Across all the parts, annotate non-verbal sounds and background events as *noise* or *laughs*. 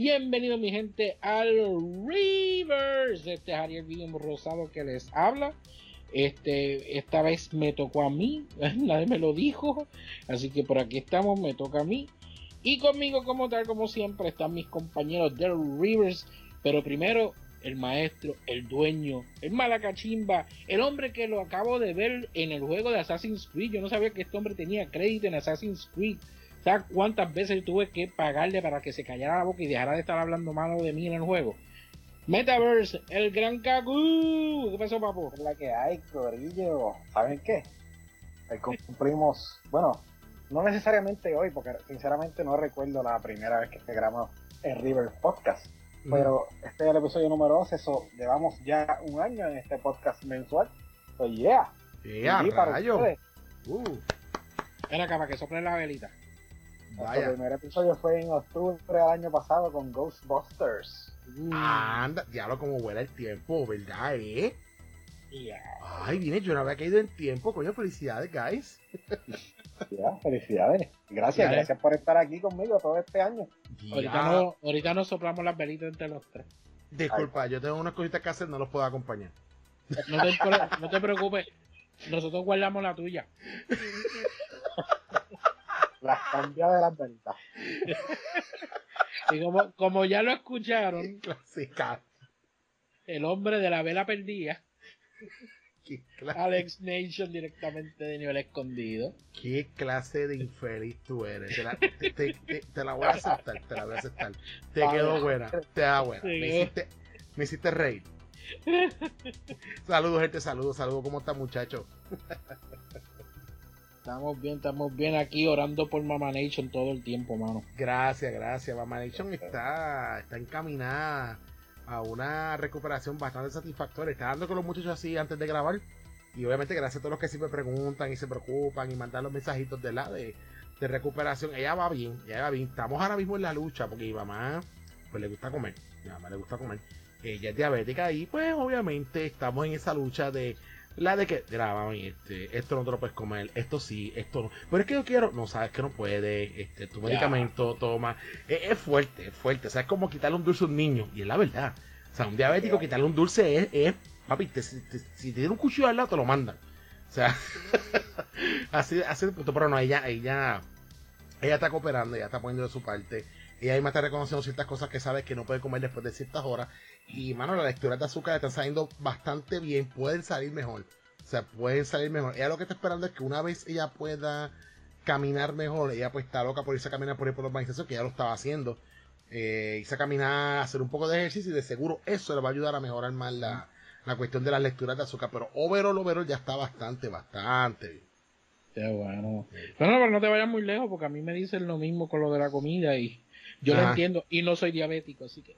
Bienvenido mi gente al Reverse. Este es Ariel Guillem Rosado que les habla. Este, esta vez me tocó a mí, *laughs* nadie me lo dijo, así que por aquí estamos, me toca a mí. Y conmigo, como tal, como siempre, están mis compañeros de Rivers. Pero primero, el maestro, el dueño, el malacachimba, el hombre que lo acabo de ver en el juego de Assassin's Creed. Yo no sabía que este hombre tenía crédito en Assassin's Creed. ¿Sabes cuántas veces tuve que pagarle para que se callara la boca y dejara de estar hablando malo de mí en el juego? Metaverse, el gran Kaku. ¿Qué pasó, papu? Es la que hay, Corillo. ¿Saben qué? Hoy cumplimos, bueno, no necesariamente hoy, porque sinceramente no recuerdo la primera vez que se grabó el River Podcast. Pero este es el episodio número 11, eso llevamos ya un año en este podcast mensual. Pues yeah. Yeah, rayo. Uh. Ven acá para que sople la velita. El primer episodio fue en octubre del año pasado con Ghostbusters. Uh. Anda, lo como vuela el tiempo, ¿verdad, eh? Ay, viene, yo no había caído en tiempo, coño, felicidades, guys. Ya, felicidades. Gracias, gracias por estar aquí conmigo todo este año. Ahorita, no, ahorita nos soplamos las velitas entre los tres. Disculpa, yo tengo unas cositas que hacer, no los puedo acompañar. No te, no te preocupes, nosotros guardamos la tuya. *laughs* las cambia de las velitas. *laughs* y como, como ya lo escucharon, el hombre de la vela perdida Alex Nation directamente de nivel escondido. ¿Qué clase de infeliz tú eres? Te la, te, la voy a aceptar, te la voy a aceptar. Te quedó buena, te da buena. Me, hiciste, me hiciste reír. *laughs* saludos, gente, saludos, saludos. ¿Cómo está, muchacho? Estamos bien, estamos bien aquí orando por Mama Nation todo el tiempo, mano. Gracias, gracias. Mama Nation está, está encaminada a una recuperación bastante satisfactoria. Está dando con los muchachos así antes de grabar. Y obviamente gracias a todos los que siempre preguntan y se preocupan y mandan los mensajitos de la de, recuperación. Ella va bien, ella va bien. Estamos ahora mismo en la lucha porque mi mamá pues le gusta comer. Mi mamá le gusta comer. Ella es diabética y pues obviamente estamos en esa lucha de la de que graba este, esto no te lo puedes comer, esto sí, esto no. Pero es que yo quiero, no sabes que no puede, este, tu medicamento toma. Es, fuerte, es fuerte. O sea, es como quitarle un dulce a un niño. Y es la verdad. O sea, un diabético quitarle un dulce es, es papi, si te, tiene un cuchillo al lado te lo mandan. O sea, *laughs* así, así. Pero no, ella, ella, ella está cooperando, ella está poniendo de su parte. Ella misma está reconociendo ciertas cosas que sabe que no puede comer después de ciertas horas. Y, mano, las lecturas de azúcar están saliendo bastante bien. Pueden salir mejor. O sea, pueden salir mejor. Ella lo que está esperando es que una vez ella pueda caminar mejor, ella pues está loca por irse a caminar por ahí por los urbanización, que ya lo estaba haciendo. Eh, irse a caminar, hacer un poco de ejercicio y de seguro eso le va a ayudar a mejorar más la, la cuestión de las lecturas de azúcar. Pero overall, overall ya está bastante, bastante bien. Qué bueno. Bueno, pero no te vayas muy lejos porque a mí me dicen lo mismo con lo de la comida y yo lo entiendo y no soy diabético, así que.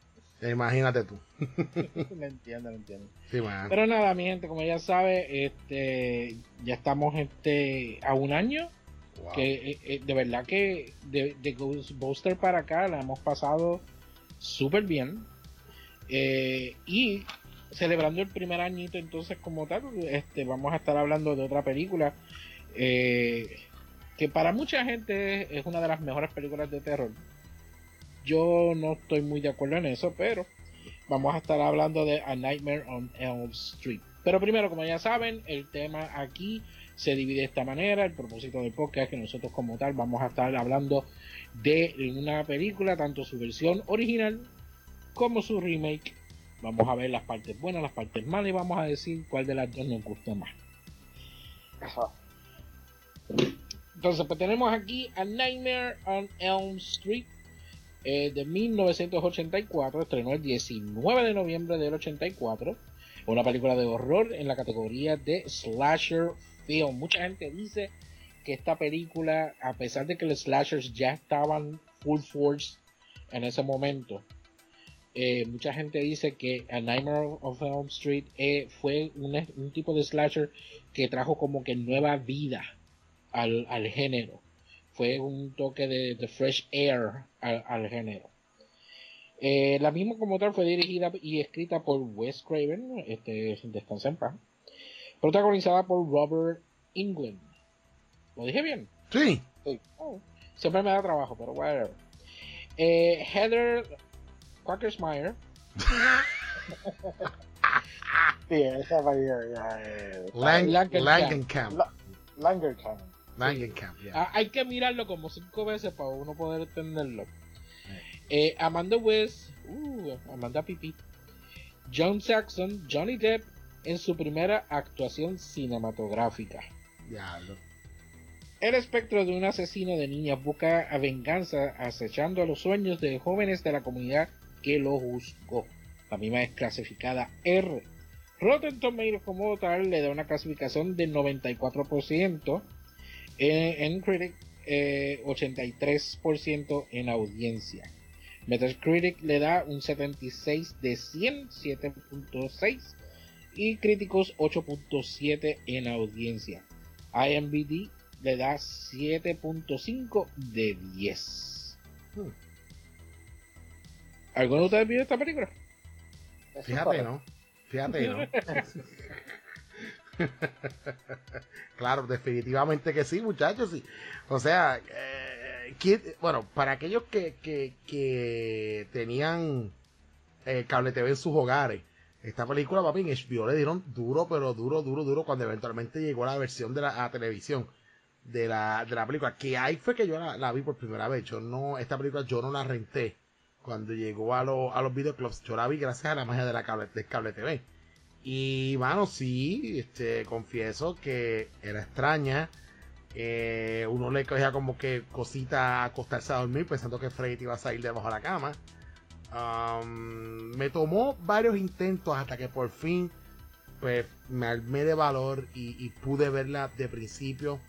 Imagínate tú. *laughs* me entiendo, me entiendo. Pero nada, mi gente, como ya sabe, este, ya estamos este, a un año. Que eh, eh, de verdad que de, de Ghostbuster para acá la hemos pasado súper bien. Eh, y celebrando el primer añito, entonces, como tal, este, vamos a estar hablando de otra película. que para mucha gente es una de las mejores películas de terror yo no estoy muy de acuerdo en eso, pero vamos a estar hablando de A Nightmare on Elm Street. Pero primero, como ya saben, el tema aquí se divide de esta manera. El propósito del podcast es que nosotros como tal vamos a estar hablando de una película, tanto su versión original como su remake. Vamos a ver las partes buenas, las partes malas y vamos a decir cuál de las dos nos gustó más. Entonces, pues tenemos aquí A Nightmare on Elm Street eh, de 1984, estrenó el 19 de noviembre del 84, una película de horror en la categoría de slasher film. Mucha gente dice que esta película, a pesar de que los slashers ya estaban full force en ese momento, eh, mucha gente dice que A Nightmare of Elm Street eh, fue un, tipo de slasher que trajo como que nueva vida al, al género fue un toque de, fresh air al, género. Eh, la misma como tal fue dirigida y escrita por Wes Craven, este, descansa en paz, protagonizada por Robert England. ¿Lo dije bien? Sí. Oh, siempre me da trabajo, pero whatever. Eh, Heather Quackersmire. Sí, esa va a ir ya. eh, Lang- Langenkamp. Langenkamp. Yeah. Ah, hay que mirarlo como cinco veces para uno poder entenderlo. Eh, Amanda West, uh, Amanda Pipi, John Saxon, Johnny Depp en su primera actuación cinematográfica. Diablo. El espectro de un asesino de niñas busca a venganza acechando a los sueños de jóvenes de la comunidad que lo juzgó. La misma es clasificada R. Rotten Tomatoes como tal le da una clasificación del 94% en, en Critic, eh, 83% en audiencia. Metacritic le da un 76 de 100, 7.6 y críticos 8.7 en audiencia. IMBD le da 7.5 de 10. Hmm. ¿Alguno de ustedes vio esta película? Fíjate. ¿no? Fíjate, ¿no? *laughs* *laughs* claro, definitivamente que sí, muchachos. Sí. O sea, eh, ¿quién- bueno, para aquellos que, que, que tenían eh, cable TV en sus hogares, esta película, papi, en HBO le dieron duro, pero duro, duro, duro, cuando eventualmente llegó la versión de la a televisión de la, de la película. Que ahí fue que yo la, vi por primera vez. Yo no, esta película yo no la renté cuando llegó a, los a los videoclubs. Yo la vi gracias a la magia de la cable, del cable TV. Y, mano, sí, este, confieso que era extraña. Eh, uno le cogía como que cosita acostarse a dormir pensando que Freddy iba a salir debajo de la cama. Um, me tomó varios intentos hasta que por fin pues me armé de valor y, y pude verla de principio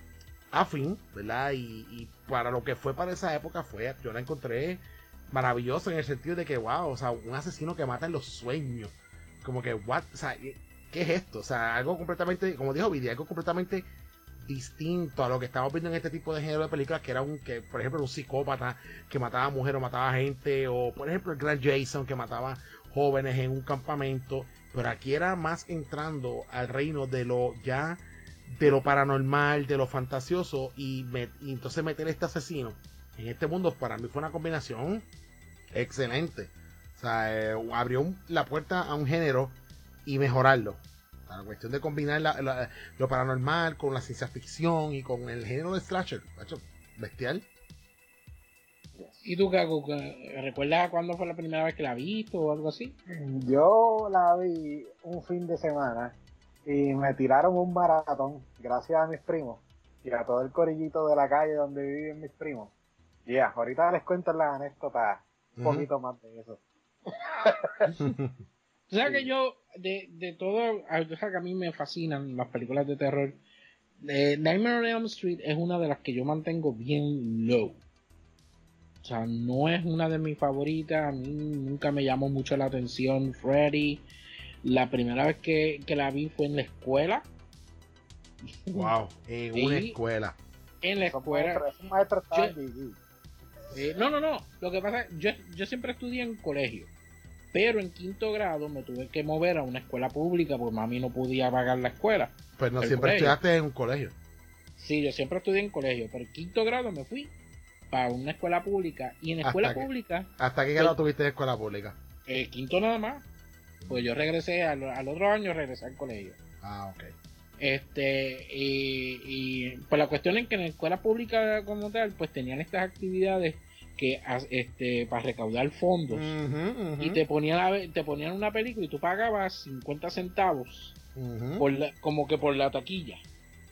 a fin, ¿verdad? Y, y para lo que fue para esa época fue, yo la encontré maravillosa en el sentido de que, wow, o sea, un asesino que mata en los sueños. Como que, what, o sea, ¿qué es esto? O sea, algo completamente, como dijo Vidi, algo completamente distinto a lo que estamos viendo en este tipo de género de películas, que era un, que, por ejemplo, un psicópata que mataba a mujeres o mataba gente, o por ejemplo el gran Jason que mataba jóvenes en un campamento, pero aquí era más entrando al reino de lo ya de lo paranormal, de lo fantasioso y, me- y entonces meter este asesino en este mundo para mí fue una combinación excelente. O sea, eh, abrió un- la puerta a un género y mejorarlo. O sea, la cuestión de combinar la- la- lo paranormal con la ciencia ficción y con el género de slasher. macho, Bestial. ¿Y tú, Caco, que- recuerdas cuándo fue la primera vez que la viste o algo así? Yo la vi un fin de semana y me tiraron un maratón gracias a mis primos y a todo el corillito de la calle donde viven mis primos. Y ya, ahorita les cuento las anécdotas un poquito más de eso. Sabes Sí. que yo, de, de todo, a- tú sabes que a mí me fascinan las películas de terror. Eh, Nightmare on Elm Street es una de las que yo mantengo bien low. O sea, no es una de mis favoritas. A mí nunca me llamó mucho la atención Freddy. La primera vez que, que la vi fue en la escuela. wow. En una escuela. En la escuela. Yo-. Eh, no, no, no. Lo que pasa es yo, yo siempre estudié en colegio. Pero en quinto grado me tuve que mover a una escuela pública porque mami no podía pagar la escuela. Pues no El siempre colegio. estudiaste en un colegio. Sí, yo siempre estudié en colegio, pero en quinto grado me fui para una escuela pública. Y en Hasta escuela que- pública, ¿Hasta qué grado tuviste en escuela pública? eh, quinto nada más. Pues yo regresé al, al otro año, regresé al colegio. Ah, ok. Este, y, y pues la cuestión es que en la escuela pública como tal, pues tenían estas actividades que este para recaudar fondos. Y te ponían, te ponían una película y tú pagabas 50 centavos por la- como que por la taquilla.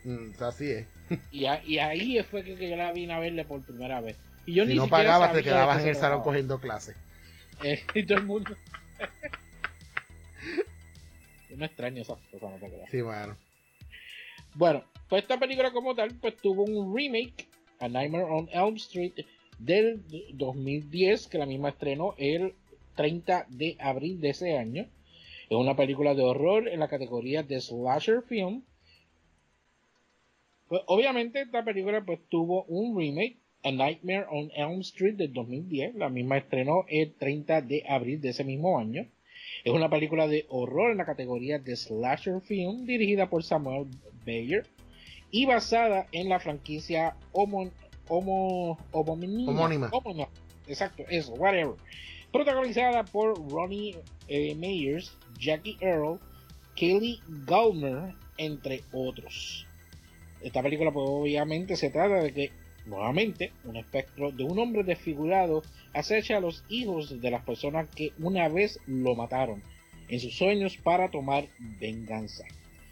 Mm, así es. *laughs* Y, a- y ahí fue que, que yo la vine a verle por primera vez. Y yo si ni no pagabas, te quedabas en el salón cogiendo clases. *laughs* Eh, y todo el mundo. *laughs* Yo no extraño esas cosas, no te creas. Sí, mano. Bueno, pues esta película como tal, pues tuvo un remake, A Nightmare on Elm Street, del 2010, que la misma estrenó el 30 de abril de ese año. Es una película de horror en la categoría de slasher film. Pues obviamente esta película pues tuvo un remake, A Nightmare on Elm Street del 2010, la misma estrenó el 30 de abril de ese mismo año. Es una película de horror en la categoría de slasher film dirigida por Samuel Bayer y basada en la franquicia homo, homo, homónima. Homónima. Homónima. Exacto, eso, whatever. protagonizada por Ronnie eh, Meyers, Jackie Earl, Kelly Gallner, entre otros. Esta película pues, obviamente se trata de que nuevamente un espectro de un hombre desfigurado acecha a los hijos de las personas que una vez lo mataron en sus sueños para tomar venganza.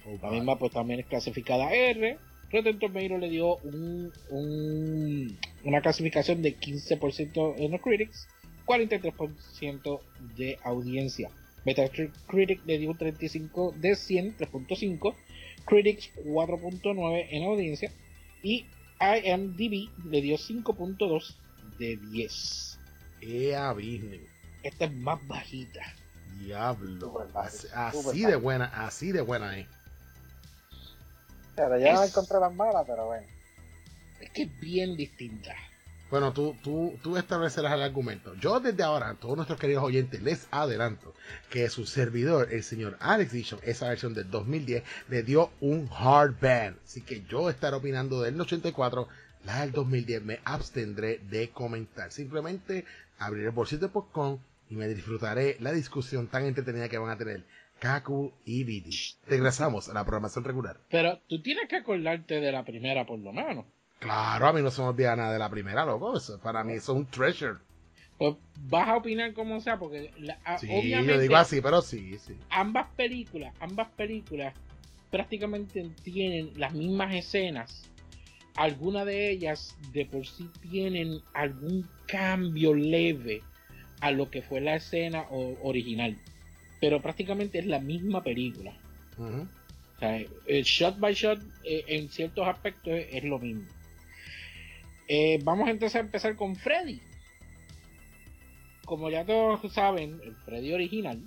Oh, La misma pues también es clasificada R. Rotten Tomatoes le dio un, un- una clasificación de 15% en los critics, 43% de audiencia. Metacritic le dio un 35 de 100, 3.5. Critics 4.9 en audiencia. Y IMDb le dio 5.2 de 10. Ea business. Esta es más bajita. Diablo. Super Así, super así de buena, así de buena es. O sea, ya no encontré las malas, pero bueno. Es que es bien distinta. Bueno, tú, tú, tú establecerás el argumento. Yo desde ahora, a todos nuestros queridos oyentes, les adelanto que su servidor, el señor Alex Dishon, esa versión del 2010, le dio un hard ban. Así que yo estaré opinando del 84, la del 2010 me abstendré de comentar. Simplemente abriré el bolsito de popcorn y me disfrutaré la discusión tan entretenida que van a tener Kaku y Vidi. Regresamos a la programación regular. Pero tú tienes que acordarte de la primera por lo menos. Claro, a mí no se me olvida nada de la primera, loco. Eso, para mí eso es un treasure. Pues vas a opinar como sea, porque la- Sí, obviamente yo digo así, pero sí, sí. ambas películas, ambas películas prácticamente tienen las mismas escenas. Algunas de ellas de por sí tienen algún cambio leve a lo que fue la escena o- original. Pero prácticamente es la misma película. O sea, el shot by shot eh, en ciertos aspectos es, es lo mismo. Eh, vamos entonces a empezar con Freddy. Como ya todos saben, el Freddy original.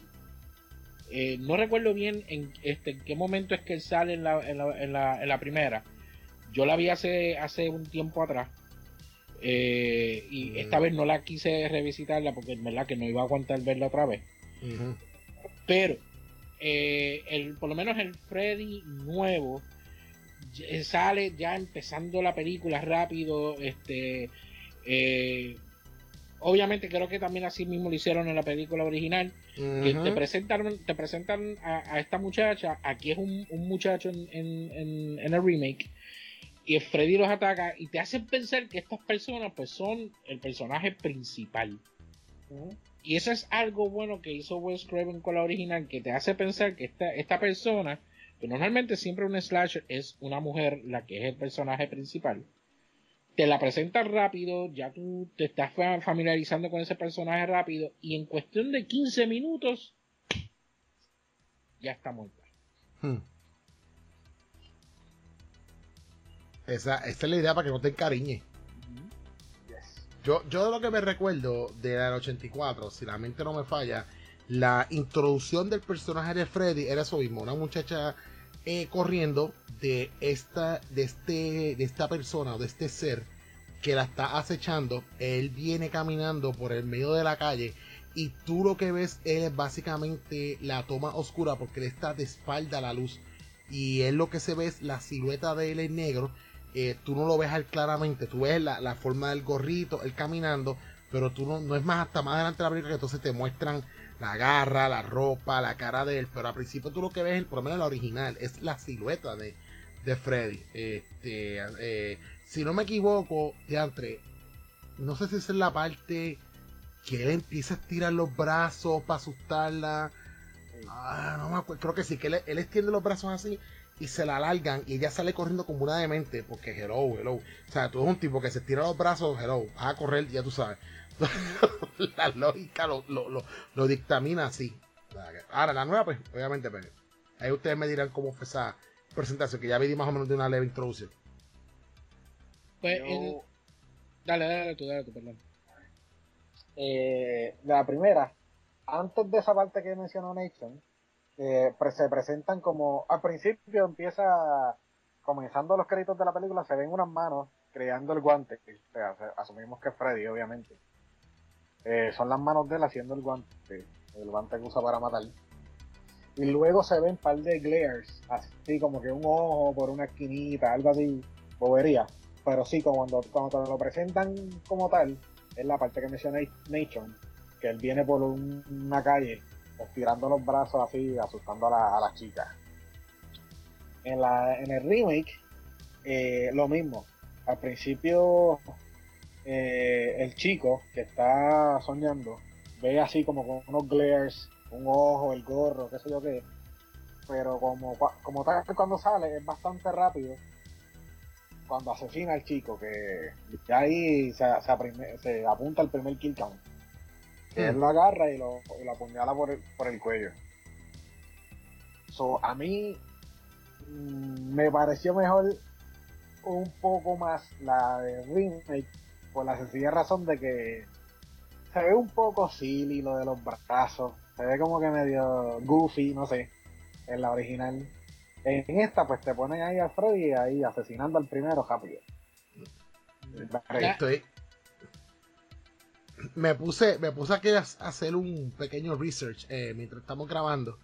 eh, no recuerdo bien en, este, en qué momento es que él sale en la, en la- en la- en la primera. Yo la vi hace, hace un tiempo atrás. eh, y Mm. esta vez no la quise revisitarla porque en verdad que no iba a aguantar verla otra vez. Ujú. Pero, eh, el, por lo menos el Freddy nuevo sale ya empezando la película rápido. Este, eh, obviamente creo que también así mismo lo hicieron en la película original. Que Ujú. te presentan, te presentan a, a esta muchacha. Aquí es un, un muchacho en, en- en- en el remake. Y Freddy los ataca y te hacen pensar que estas personas pues son el personaje principal. Y eso es algo bueno que hizo Wes Craven con la original, que te hace pensar que esta, esta persona, que normalmente siempre un slasher es una mujer la que es el personaje principal, te la presenta rápido, ya tú te estás fa- familiarizando con ese personaje rápido, y en cuestión de 15 minutos, ya está muerta. Hmm. Esa, esa es la idea para que no te encariñe. Yo, yo de lo que me recuerdo de del 84, si la mente no me falla, la introducción del personaje de Freddy era eso mismo, una muchacha eh, corriendo de esta, de este, de esta persona o de este ser que la está acechando. Él viene caminando por el medio de la calle y tú lo que ves es básicamente la toma oscura porque él está de espalda a la luz y él lo que se ve es la silueta de él en negro. Eh, tú no lo ves a él claramente, tú ves la, la forma del gorrito, él caminando, pero tú no, no es más hasta más adelante de la película que entonces te muestran la garra, la ropa, la cara de él, pero al principio tú lo que ves, por lo menos la original, es la silueta de, de Freddy. Este, eh, si no me equivoco, Teatre, no sé si esa es la parte que él empieza a estirar los brazos para asustarla. Ah, no me acuerdo, creo que sí, que él, él extiende los brazos así y se la alargan y ella sale corriendo como una demente porque hello, hello. O sea, tú eres un tipo que se estira los brazos, hello, vas a correr, ya tú sabes. *laughs* la lógica lo, lo, lo, lo dictamina así. Ahora, la nueva, pues, obviamente, pues, ahí ustedes me dirán cómo fue esa presentación, que ya vi más o menos de una leve introducción. Pues, Yo- el- dale, dale tú, dale tú, perdón. eh, la primera, antes de esa parte que mencionó Nation, eh, se presentan como, al principio empieza, comenzando los créditos de la película, se ven unas manos creando el guante, asumimos que es Freddy, obviamente. Eh, son las manos de él haciendo el guante, el guante que usa para matar. Y luego se ven un par de glares, así como que un ojo por una esquinita, algo así, bobería. Pero sí, como cuando, cuando lo presentan como tal, es la parte que mencioné Nation, que él viene por un- una calle estirando los brazos así, asustando a la, a las chicas. En, la, en el remake, eh, lo mismo. Al principio, eh, el chico que está soñando ve así como con unos glares, un ojo, el gorro, qué sé yo qué. Pero como, como tal cuando sale es bastante rápido. Cuando asesina al chico, que ya ahí se, se apunta el primer kill count. Él lo agarra y lo, y lo apuñala por el, por el cuello. So, a mí mm, me pareció mejor un poco más la de remake por la sencilla razón de que se ve un poco silly lo de los brazos, se ve como que medio goofy, no sé, en la original. En esta pues te ponen ahí a Freddy ahí asesinando al primero rápido. Estoy- Me puse, me puse a hacer un pequeño research eh, mientras estamos grabando.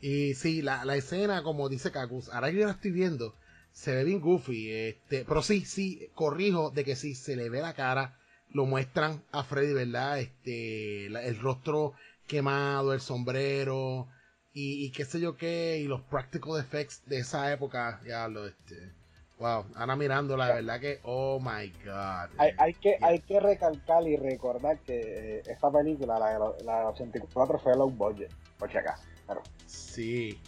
Y sí, la, la escena, como dice Kakus, ahora que yo la estoy viendo, se ve bien goofy. Este, pero sí, sí, corrijo de que sí, se le ve la cara, lo muestran a Freddy, ¿verdad? Este, el rostro quemado, el sombrero, y, y qué sé yo qué, y los practical effects de esa época, ya lo, este, wow, Ana mirándola, de verdad que, oh my god. Hay, hay que, hay que recalcar y recordar que eh, esta película, la la de 84, fue low budget, por si acaso. Pero, Sí,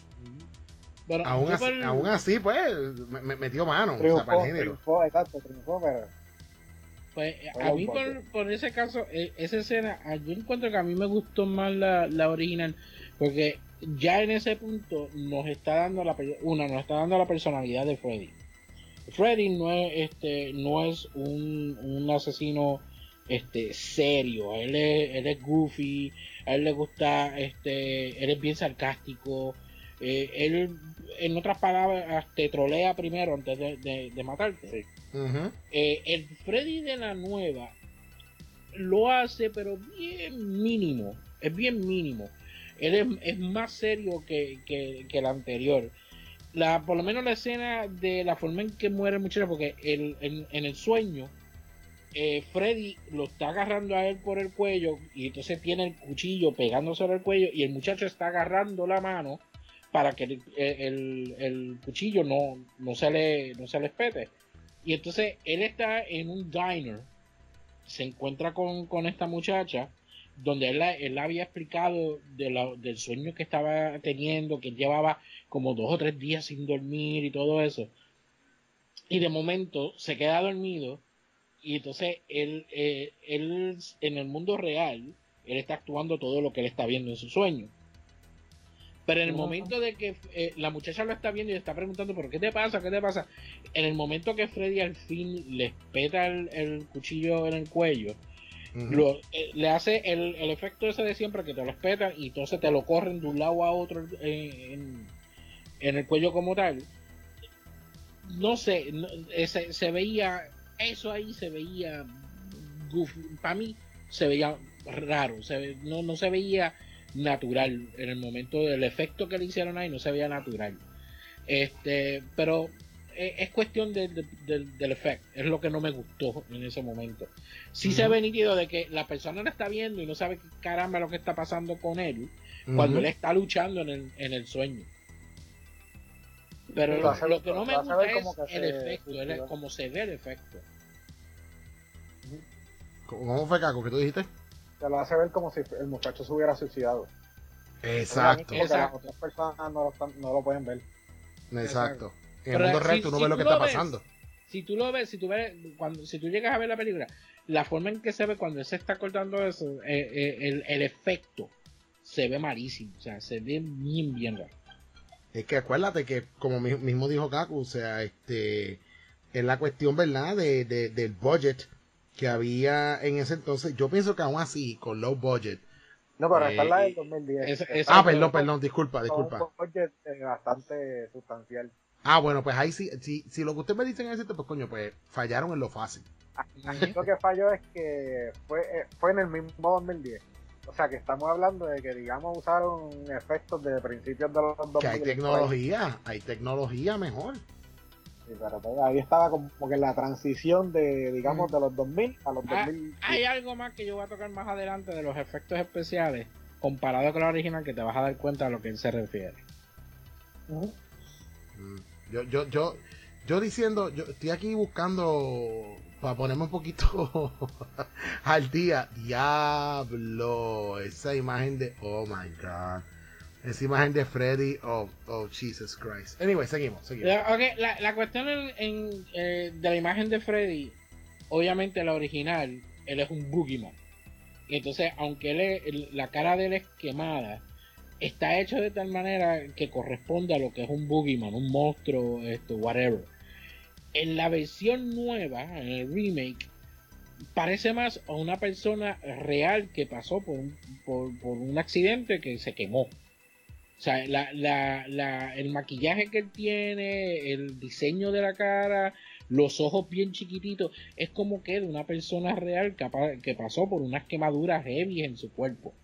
Bueno, aún así, aún así, pues, me, me metió mano, o sea, triunfó, para el género. triunfó, exacto, triunfó, pero Pues Fue a mí por, por ese caso, eh, esa escena, ah, yo encuentro que a mí me gustó más la, la original, porque ya en ese punto nos está dando la una, nos está dando la personalidad de Freddy. Freddy no es este, no es un, un asesino este serio, él es, él es goofy, a él le gusta, este, él es bien sarcástico, eh, él en otras palabras te trolea primero antes de, de- de matarte. Eh, el Freddy de la nueva lo hace, pero bien mínimo. Es bien mínimo. Él es, es más serio que, que, que el anterior. La, por lo menos la escena de la forma en que muere el muchacho, porque el, en, el sueño, eh, Freddy lo está agarrando a él por el cuello y entonces tiene el cuchillo pegándose al cuello y el muchacho está agarrando la mano para que el, el- el cuchillo no, no, se le, no se le espete. Y entonces él está en un diner, se encuentra con, con esta muchacha, donde él, la- él había explicado de la- del sueño que estaba teniendo, que él llevaba como dos o tres días sin dormir y todo eso. Y de momento se queda dormido y entonces él, eh, él en el mundo real, él está actuando todo lo que él está viendo en su sueño. Pero en el momento de que eh, la muchacha lo está viendo y le está preguntando, ¿pero qué te pasa? ¿Qué te pasa? En el momento que Freddy al fin le peta el, el cuchillo en el cuello, Lo- eh, le hace el, el efecto ese de siempre que te lo espetan y entonces te lo corren de un lado a otro en, en el cuello como tal. No sé, no- eh, se, veía, eso ahí se veía, para mí se veía raro, se no, no se veía natural en el momento del efecto que le hicieron ahí, no se veía natural. Este, pero es cuestión del- del- del- del efecto, es lo que no me gustó en ese momento. Sí se Ujú. ve nítido de que la persona lo está viendo y no sabe qué caramba lo que está pasando con él cuando él está luchando en el, en el sueño. Pero Lo que no me gusta es como que el se efecto, el- como se ve el efecto. ¿Cómo fue, Caco, que tú dijiste? te lo hace ver como si el muchacho se hubiera suicidado. Exacto, Porque las Exacto. otras personas no lo, están- no lo pueden ver. exacto. En el mundo si- real tú no si ves lo que lo está ves, pasando. Si tú lo ves, si tú ves, cuando, si tú llegas a ver la película, la forma en que se ve cuando él se está cortando eso, eh, eh, el, el efecto se ve malísimo, o sea, se ve bien, bien raro. Es que acuérdate que, como mi- mismo dijo Kaku, o sea, este, es la cuestión, ¿verdad?, de, de- del budget que había en ese entonces. Yo pienso que aún así, con low budget. No, pero esta es la Eh, del 2010. esa- Esta esa- Ah, fue perdón, perdón, disculpa, disculpa. Un budget eh, bastante sustancial. Ah, bueno, pues ahí sí, si, si lo que usted me dice en ese pues coño, pues fallaron en lo fácil. Aquí lo que falló es que fue, eh, fue en el mismo 2010. O sea que estamos hablando de que, digamos, usaron efectos de principios de los 2000. Que hay tecnología, hay tecnología mejor. Sí, pero pues, ahí estaba como que la transición de, digamos, Mm. de los 2000 a los Ah, 2000. Hay algo más que yo voy a tocar más adelante de los efectos especiales comparado con la original que te vas a dar cuenta a lo que él se refiere. Mm, Yo, yo, yo, yo diciendo, yo estoy aquí buscando para ponerme un poquito *laughs* al día. Diablo, esa imagen de, oh my god, esa imagen de Freddy, oh, oh Jesus Christ. Anyway, seguimos, seguimos. La, ok, la, la cuestión en, en, eh, de la imagen de Freddy, obviamente la original, él es un boogeyman. Y entonces, aunque él la cara de él es quemada, está hecho de tal manera que corresponde a lo que es un boogeyman, un monstruo, esto, whatever. En la versión nueva, en el remake, parece más a una persona real que pasó por un, accidente que se quemó. O sea, la, la, la, el maquillaje que él tiene, el diseño de la cara, los ojos bien chiquititos, es como que de una persona real que, que pasó por unas quemaduras heavy en su cuerpo.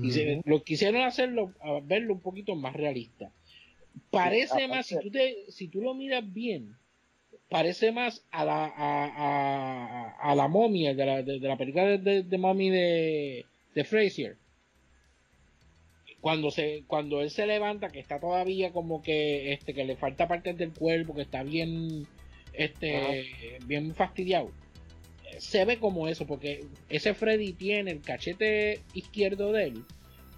Y se- lo quisieron hacerlo, a verlo un poquito más realista. Parece Sí, más, si tú, te, si tú lo miras bien, parece más a la, a, a- a la momia de la, de, de la película de, de, de mommy de, de Frazier. Cuando se, cuando él se levanta, que está todavía como que, este, que le falta partes del cuerpo, que está bien, este, bien fastidiado. Se ve como eso, porque ese Freddy tiene el cachete izquierdo de él,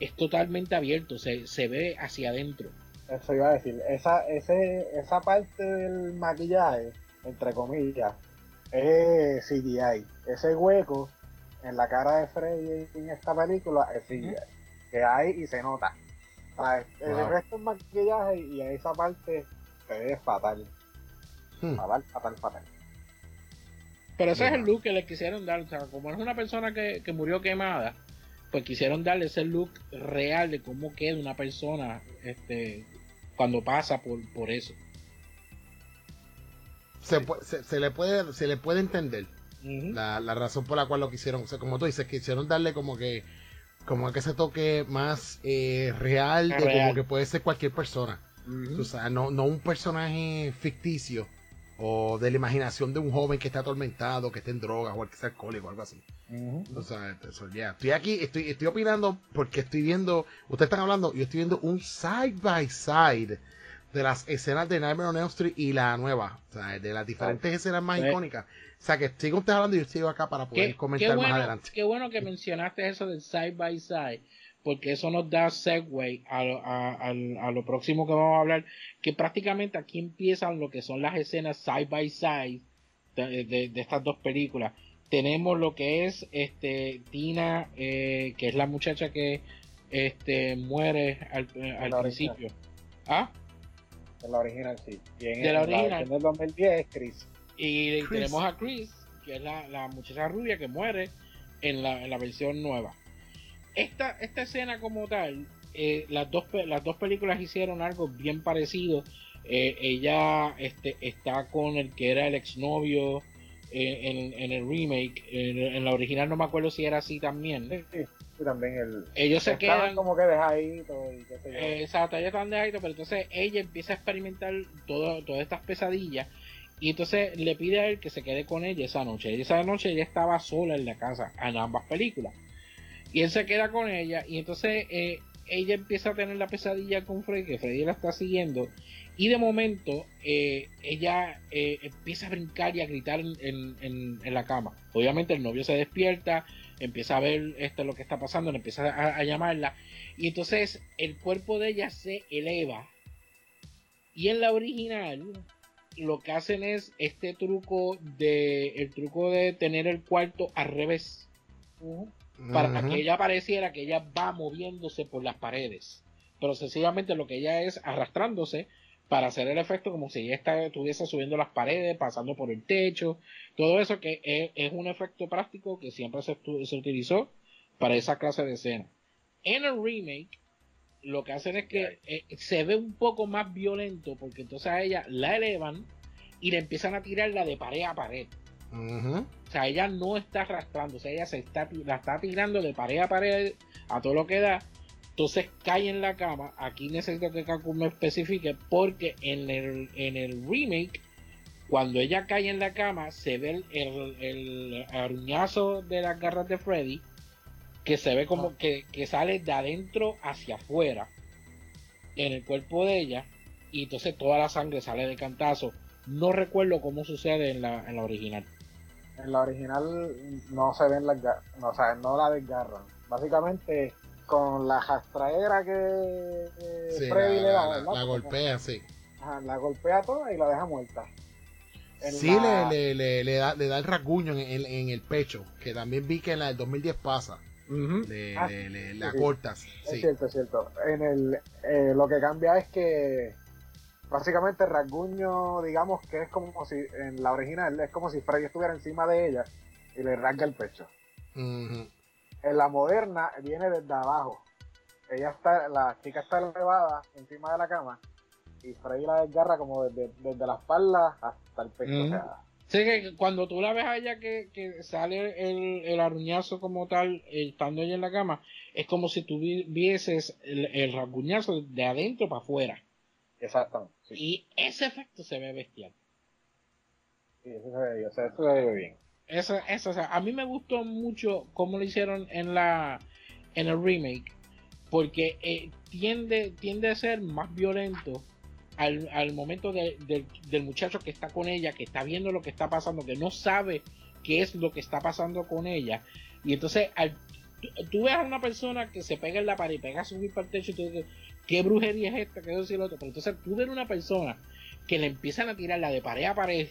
es totalmente abierto, se, se ve hacia adentro. Eso iba a decir. Esa, ese, esa parte del maquillaje, entre comillas, es CGI. Ese hueco en la cara de Freddy en esta película es CGI. Que hay y se nota. O sea, El Wow. resto es maquillaje y esa parte se ve fatal. Hmm. Fatal, fatal, fatal. Pero ese es el look que le quisieron dar. O sea, como es una persona que, que murió quemada, pues quisieron darle ese look real de cómo queda una persona este, cuando pasa por, por eso. Se, se, se le puede, se le puede entender la, la razón por la cual lo quisieron. O sea, como tú dices, quisieron darle como que, como que ese toque más eh, real, de Real. como que puede ser cualquier persona. Ujú. O sea, no, no un personaje ficticio o de la imaginación de un joven que está atormentado, que está en drogas o que sea alcohólico o algo así. O sea, eso, ya. Estoy aquí, estoy, estoy opinando porque estoy viendo, ustedes están hablando, yo estoy viendo un side by side de las escenas de Nightmare on Elm Street y la nueva, o sea, de las diferentes esescenas más Sí. icónicas. O sea, que estoy con ustedes hablando y yo estoy acá para poder Qué, comentar qué más adelante. qué bueno que mencionaste eso del side by side, porque eso nos da segue a, lo- a- al- a lo próximo que vamos a hablar, que prácticamente aquí empiezan lo que son las escenas side by side de, de- de estas dos películas. Tenemos lo que es este Tina, eh, que es la muchacha que este muere al, eh, al La original. principio. ¿Ah? En la original, sí. Y en, De la en original. del 2010 es Chris. Y Chris. tenemos a Chris, que es la, la muchacha rubia que muere en la, en la versión nueva. Esta, esta escena como tal, eh, las, dos, las dos películas hicieron algo bien parecido. Eh, ella este, está con el que era el exnovio eh, en, en el remake. En, en la original no me acuerdo si era así también. Sí, sí. También el. Ellos se quedan... como que dejaditos y qué sé yo. Eh, Exacto, ella está en dejadito, pero entonces ella empieza a experimentar todo, todas estas pesadillas y entonces le pide a él que se quede con ella esa noche. Y esa noche ella estaba sola en la casa en ambas películas. Y él se queda con ella y entonces eh, ella empieza a tener la pesadilla con Freddy, que Freddy la está siguiendo. Y de momento eh, ella eh, empieza a brincar y a gritar en, la cama. Obviamente el novio se despierta, empieza a ver esto lo que está pasando, le empieza a, llamarla. Y entonces el cuerpo de ella se eleva. Y en la original lo que hacen es este truco de el truco de tener el cuarto al revés. Para que ella pareciera que ella va moviéndose por las paredes. Pero sencillamente lo que ella es arrastrándose para hacer el efecto como si ella está- estuviese subiendo las paredes, pasando por el techo, todo eso que es, es un efecto práctico que siempre se, se utilizó para esa clase de escena. En el remake, lo que hacen es que eh, se ve un poco más violento porque entonces a ella la elevan y le empiezan a tirarla de pared a pared. O sea, ella no está arrastrándose, ella se está, la está tirando de pared a pared a todo lo que da. Entonces cae en la cama. Aquí necesito que Kaku me especifique porque en el, en el remake Cuando ella cae en la cama, se ve el, el, el aruñazo de las garras de Freddy, que se ve como que, que sale de adentro hacia afuera en el cuerpo de ella, y entonces toda la sangre sale de cantazo. No recuerdo cómo sucede en la, en la original. En la original no se ven las garras, no, o sea, no la desgarran. Básicamente con la jastraera que eh, Sí, Freddy la, le da, la- la golpea, sí. Ajá, la golpea toda y la deja muerta. En Sí, le, le, le, le da, le da el rasguño en, en- en el pecho, que también vi que en la del 2010 pasa. Le, Ah, le, le- sí, la sí. cortas. Es cierto, es cierto. En el, eh, lo que cambia es que básicamente rasguño, digamos que es como si en la original es como si Freddy estuviera encima de ella y le rasga el pecho. En la moderna viene desde abajo. Ella está, la chica está elevada encima de la cama y Freddy la desgarra como desde, desde la espalda hasta el pecho. O sea, Sí, que cuando tú la ves a ella que, que sale el, el aruñazo como tal, estando ella en la cama, es como si tú vi- vieses el, el rasguñazo de adentro para afuera. exactamente. Sí, Y ese efecto se ve bestial. sí, eso se ve, o sea, eso se ve bien. Eso, eso, o sea, a mí me gustó mucho cómo lo hicieron en la en el remake, porque eh, tiende, tiende a ser más violento al, al momento de- del- del muchacho que está con ella, que está viendo lo que está pasando, que no sabe qué es lo que está pasando con ella. Y entonces, al, tú, tú ves a una persona que se pega en la pared y pega a subir para el techo y tú dices, ¿qué brujería es esta? ¿Qué es lo otro? Pero entonces tú ves una persona que le empiezan a tirarla de pared a pared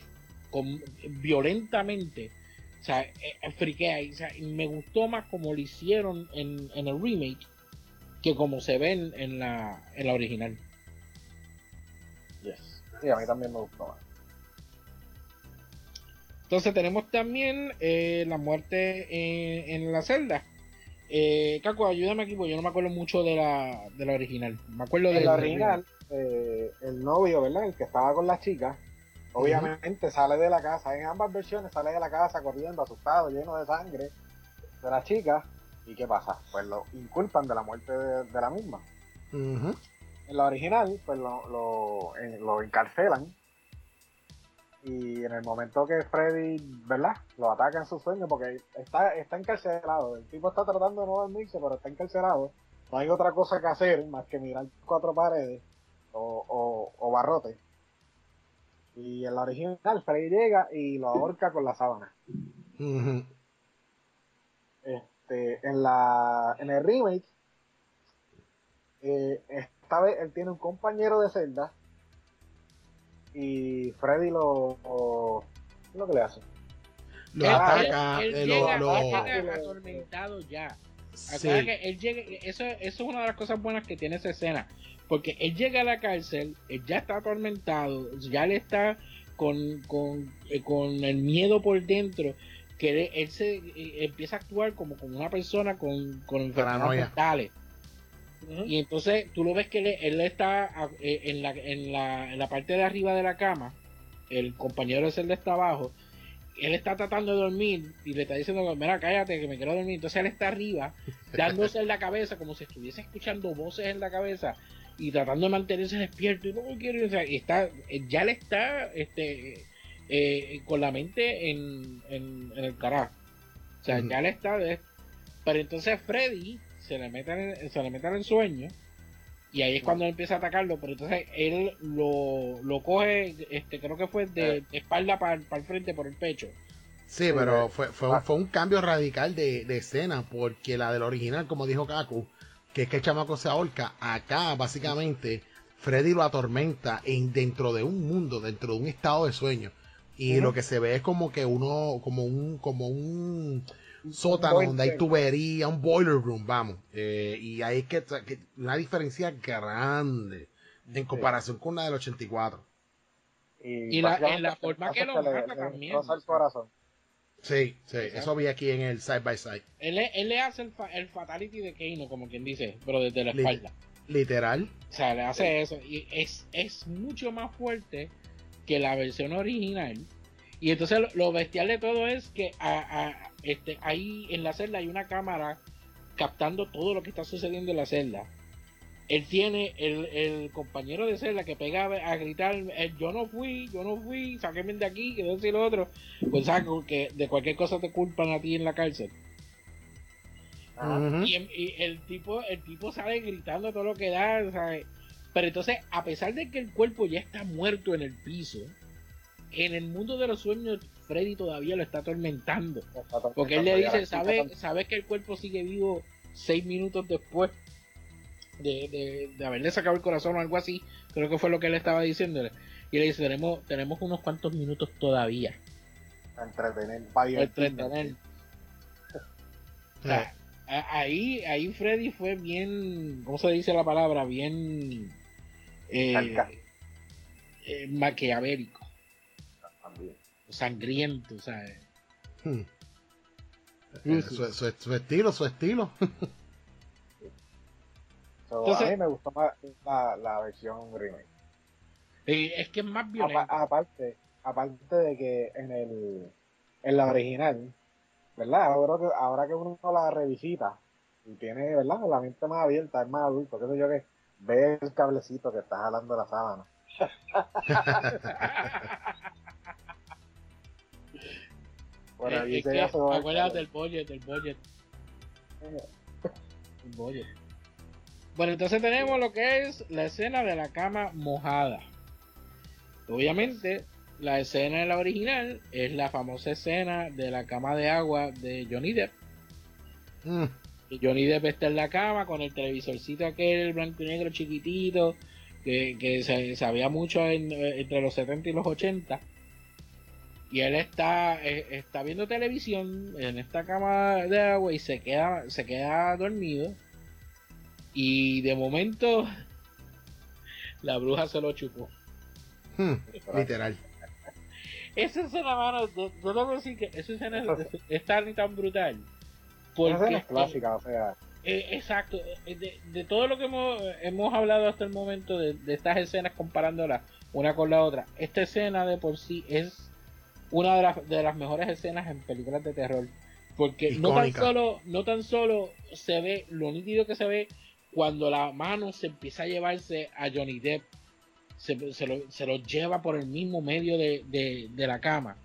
con, violentamente. O sea, eh, eh, friquea. y, o sea, me gustó más como lo hicieron en, en el remake que como se ven en la, en la original. Yes. Sí, a mí también me gustó más. Entonces tenemos también eh, la muerte en, en la celda. Eh, Caco, ayúdame aquí, porque yo no me acuerdo mucho de la, de la original. Me acuerdo de En la original, eh, el novio, ¿verdad? El que estaba con la chica, obviamente sale de la casa, en ambas versiones sale de la casa corriendo, asustado, lleno de sangre de la chica. ¿Y qué pasa? Pues lo inculpan de la muerte de, de la misma. En la original, pues lo, lo, en- lo encarcelan. Y en el momento que Freddy, ¿verdad? Lo ataca en su sueño, porque está, está encarcelado. El tipo está tratando de no dormirse, pero está encarcelado. No hay otra cosa que hacer más que mirar cuatro paredes o, o, o barrotes. Y en la original, Freddy llega y lo ahorca con la sábana. Este, en la en el remake, eh, esta vez él tiene un compañero de celda y Freddy lo, lo- ¿qué es lo que le hace? Lo Él- ataca, él, eh, él lo- llega, lo- atormentado ya. sí. Acuérdate que él llega, eso, eso es una de las cosas buenas que tiene esa escena. Porque él llega a la cárcel, él ya está atormentado, ya le está con, con, eh, con el miedo por dentro, que él, él se eh, empieza a actuar como, como una persona con, con enfermedades Y entonces tú lo ves que él, él está ah, eh, en, la, en, la, en la parte de arriba de la cama, el compañero de celda está abajo, él está tratando de dormir y le está diciendo, mira, cállate que me quiero dormir. Entonces él está arriba, *laughs* dándose en la cabeza como si estuviese escuchando voces en la cabeza y tratando de mantenerse despierto y no quiero, o sea, y está, eh, ya le está este, eh, con la mente en, en, en el carajo. O sea, ya le está. de- Pero entonces Freddy se le mete en, se le mete en el sueño y ahí es cuando él empieza a atacarlo. Pero entonces él lo, lo coge, este creo que fue de, de espalda para el frente por el pecho. Sí, pero eh, fue, fue, un, ah. fue un cambio radical de, de escena, porque la del original, como dijo Kaku, que es que el chamaco se ahorca, acá básicamente Freddy lo atormenta en, dentro de un mundo, dentro de un estado de sueño. Y lo que se ve es como que uno, como un, como un sótano boiler donde hay tubería, un boiler room, vamos. Eh, y ahí es que, que una diferencia grande en comparación con la del 84. Y, Y la- en la forma que lo le- mata también. el corazón. Sí, sí, eso vi aquí en el side by side. Él, le- él le hace el, fa- el fatality de Keino, como quien dice, pero desde la espalda. Literal. O sea, le hace eso. Y es, es mucho más fuerte que la versión original. Y entonces lo, lo bestial de todo es que a- a- este, ahí en la celda hay una cámara captando todo lo que está sucediendo en la celda. él tiene el, el compañero de celda que pega a gritar, eh, yo no fui, yo no fui, sáquenme de aquí, que decir lo otro. Pues saco que de cualquier cosa te culpan a ti en la cárcel. Y, y el tipo el tipo sale gritando todo lo que da, ¿sabes? Pero entonces, a pesar de que el cuerpo ya está muerto en el piso, en el mundo de los sueños, Freddy todavía lo está atormentando. Porque él le dice, ¿sabes sabe que el cuerpo sigue vivo seis minutos después de, de, de haberle sacado el corazón o algo así? Creo que fue lo que él estaba diciéndole. Y le dice, tenemos, tenemos unos cuantos minutos todavía. Para entretener, para entretener. O sea, a- ahí, ahí Freddy fue bien, ¿cómo se dice la palabra? Bien eh, eh, maquiavélico. Sangriento, ¿sabes? Hmm. Eh, Su, su- su estilo, su estilo. *laughs* So, Entonces- a mí me gustó más la, la versión remake. Eh, es que es más violento. aparte, aparte de que en el en la original, ¿verdad? Ahora que, ahora que uno la revisita y tiene, ¿verdad? La mente más abierta, es más adulto, qué sé yo que ve el cablecito que está jalando la sábana. *laughs* Por Eh, ahí es se que, acuérdate del budget, del budget, *laughs* el budget. Bueno, entonces tenemos lo que es la escena de la cama mojada. Obviamente, la escena de la original es la famosa escena de la cama de agua de Johnny Depp. Y Johnny Depp está en la cama con el televisorcito aquel blanco y negro chiquitito que, que se sabía mucho en- eh, entre los 70 y los 80 y él está eh, está viendo televisión en esta cama de agua y se queda se queda dormido y de momento *laughs* la bruja se lo chupó Hmm. *laughs* Literal. esa escena mano yo yo debo decir que esa escena es, es tan tan brutal Esa porque escena es clásica, o sea, Eh, exacto, eh, de, de todo lo que hemos, hemos hablado hasta el momento de, de estas escenas comparándolas una con la otra, esta escena de por sí es una de las, de las mejores escenas en películas de terror. Porque no tan, solo, no tan solo se ve lo nítido que se ve cuando la mano se empieza a llevarse a Johnny Depp, se, se lo, se lo lleva por el mismo medio de, de- de la cama,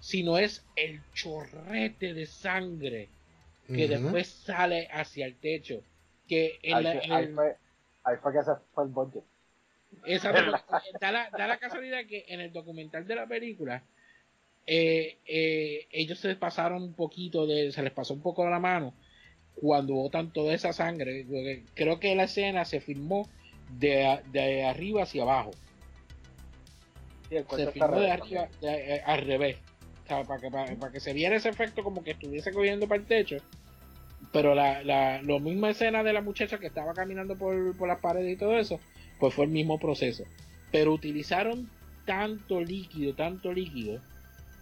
sino es el chorrete de sangre que después sale hacia el techo. Que en ahí, la- fue- ahí el- fue, ahí fue que se fue el *laughs* da, la, da la casualidad que en el documental de la película eh, eh, ellos se pasaron un poquito de, se les pasó un poco la mano cuando botan toda esa sangre. Creo que la escena se filmó de, de arriba hacia abajo. Sí, Se filmó de arriba de- eh, al revés. O sea, para, que, para, para que se viera ese efecto como que estuviese cogiendo para el techo. Pero la, la, la misma escena de la muchacha que estaba caminando por, por las paredes y todo eso, pues fue el mismo proceso. Pero utilizaron tanto líquido, tanto líquido,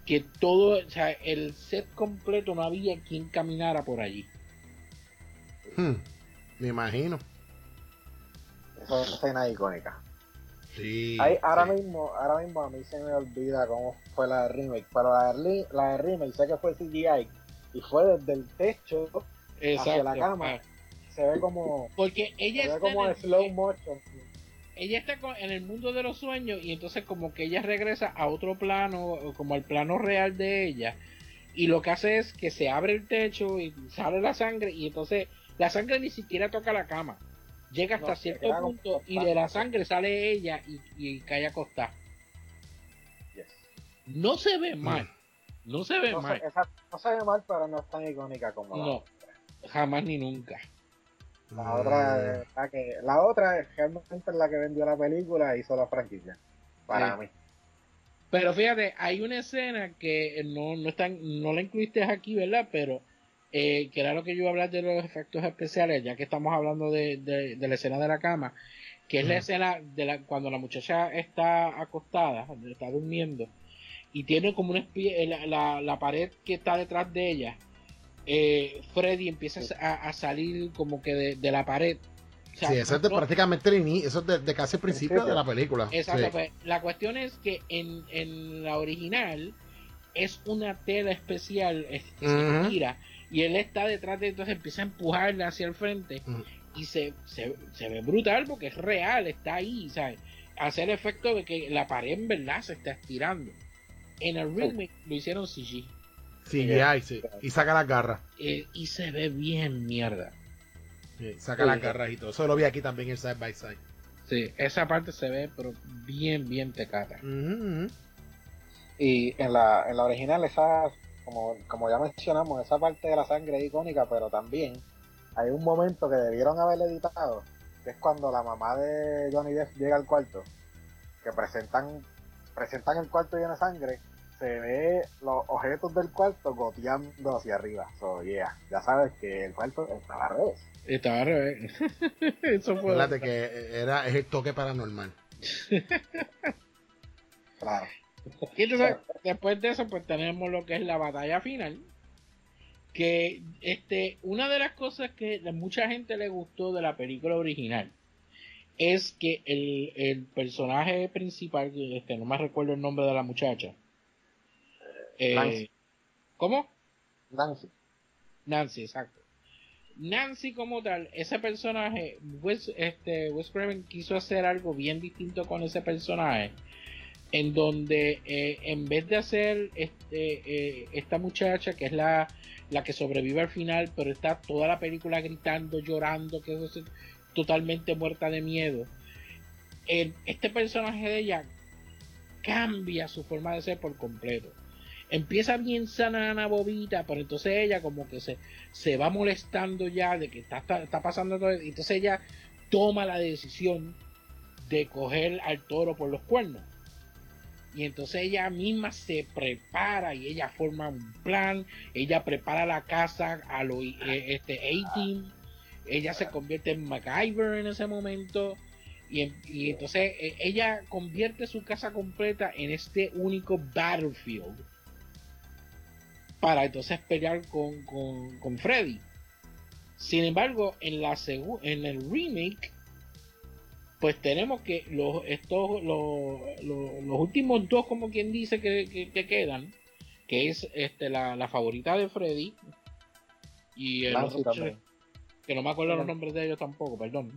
que todo, o sea, el set completo no había quien caminara por allí. Hmm. Me imagino. Esa escena icónica. Sí. Ahí, ahora, sí. mismo, ahora mismo a mí se me olvida cómo fue la de remake, pero la de, la de remake sé que fue CGI y fue desde el techo, Hacia la cama. Ah, se ve como, Porque se ella ve está como en en el- slow motion. Ella está en el mundo de los sueños y entonces como que ella regresa a otro plano, o como al plano real de ella, y lo que hace es que se abre el techo y sale la sangre y entonces la sangre ni siquiera toca la cama, llega hasta No, cierto punto y de la sangre sale ella y, y cae acostada. Yes. No se ve mal, no se ve No, mal, se, esa- no se ve mal, pero no es tan icónica como la no, otra. jamás ni nunca. La Mm. otra, es la que, la otra es realmente es la que vendió la película y hizo la franquicia. Para Sí. mí. Pero fíjate, hay una escena que no, no, están, no la incluiste aquí, ¿verdad? Pero eh, que era lo que yo iba a hablar de los efectos especiales, ya que estamos hablando de, de- de la escena de la cama, que es la escena de la, cuando la muchacha está acostada, está durmiendo, y tiene como una espie- eh, la, la, la pared que está detrás de ella. Eh, Freddy empieza a, a salir como que de, de la pared. O sea, Sí, eso es de prácticamente el ini- eso es de, de casi el principio de la película. Exacto, Sí. pues, la cuestión es que en, en la original es una tela especial, es- se gira, y él está detrás de entonces empieza a empujarla hacia el frente. Ujú. y se, se, se ve brutal porque es real, está ahí, ¿sabes? Hace el efecto de que la pared en verdad se está estirando. En el remake lo hicieron CG. Sí, ya, sí. Y saca las garras. eh, y se ve bien mierda. Sí, saca Sí. las garras y todo. Eso lo vi aquí también en Side by Side. Sí, esa parte se ve pero bien, bien tecata. Ujú. Y en la, en la original, esa, como, como ya mencionamos, esa parte de la sangre es icónica, pero también hay un momento que debieron haber editado, que es cuando la mamá de Johnny Depp llega al cuarto, que presentan, presentan el cuarto lleno de sangre, se ve los objetos del cuarto goteando hacia arriba. So, yeah, ya sabes que el cuarto está al revés. Estaba al revés. *laughs* Eso fue. Acuérdate que era, es el toque paranormal. *laughs* Claro. Y entonces, después de eso, pues tenemos lo que es la batalla final. Que este, una de las cosas que a mucha gente le gustó de la película original es que el, el personaje principal, este, no me recuerdo el nombre de la muchacha. Eh, Nancy. ¿Cómo? Nancy. Nancy, exacto. Nancy como tal, ese personaje, Wes, este, Wes Craven quiso hacer algo bien distinto con ese personaje, en donde eh, en vez de hacer este, eh, esta muchacha que es la, la que sobrevive al final, pero está toda la película gritando, llorando, que es totalmente muerta de miedo, el- este personaje de ella cambia su forma de ser por completo. Empieza bien sana bobita, pero entonces ella como que se, se va molestando ya de que está, está, pasando todo. y Entonces ella toma la decisión de coger al toro por los cuernos. Y entonces ella misma se prepara y ella forma un plan. Ella prepara la casa a lo eh, este, A-Team. Ella se convierte en MacGyver en ese momento. Y, en- y entonces eh, ella convierte su casa completa en este único battlefield para entonces pelear con, con, con Freddy. Sin embargo, en la en el remake, pues tenemos que los estos los, los, los últimos dos, como quien dice que, que- que quedan, que es este la, la favorita de Freddy y el otro que no me acuerdo los nombres de ellos tampoco, perdón.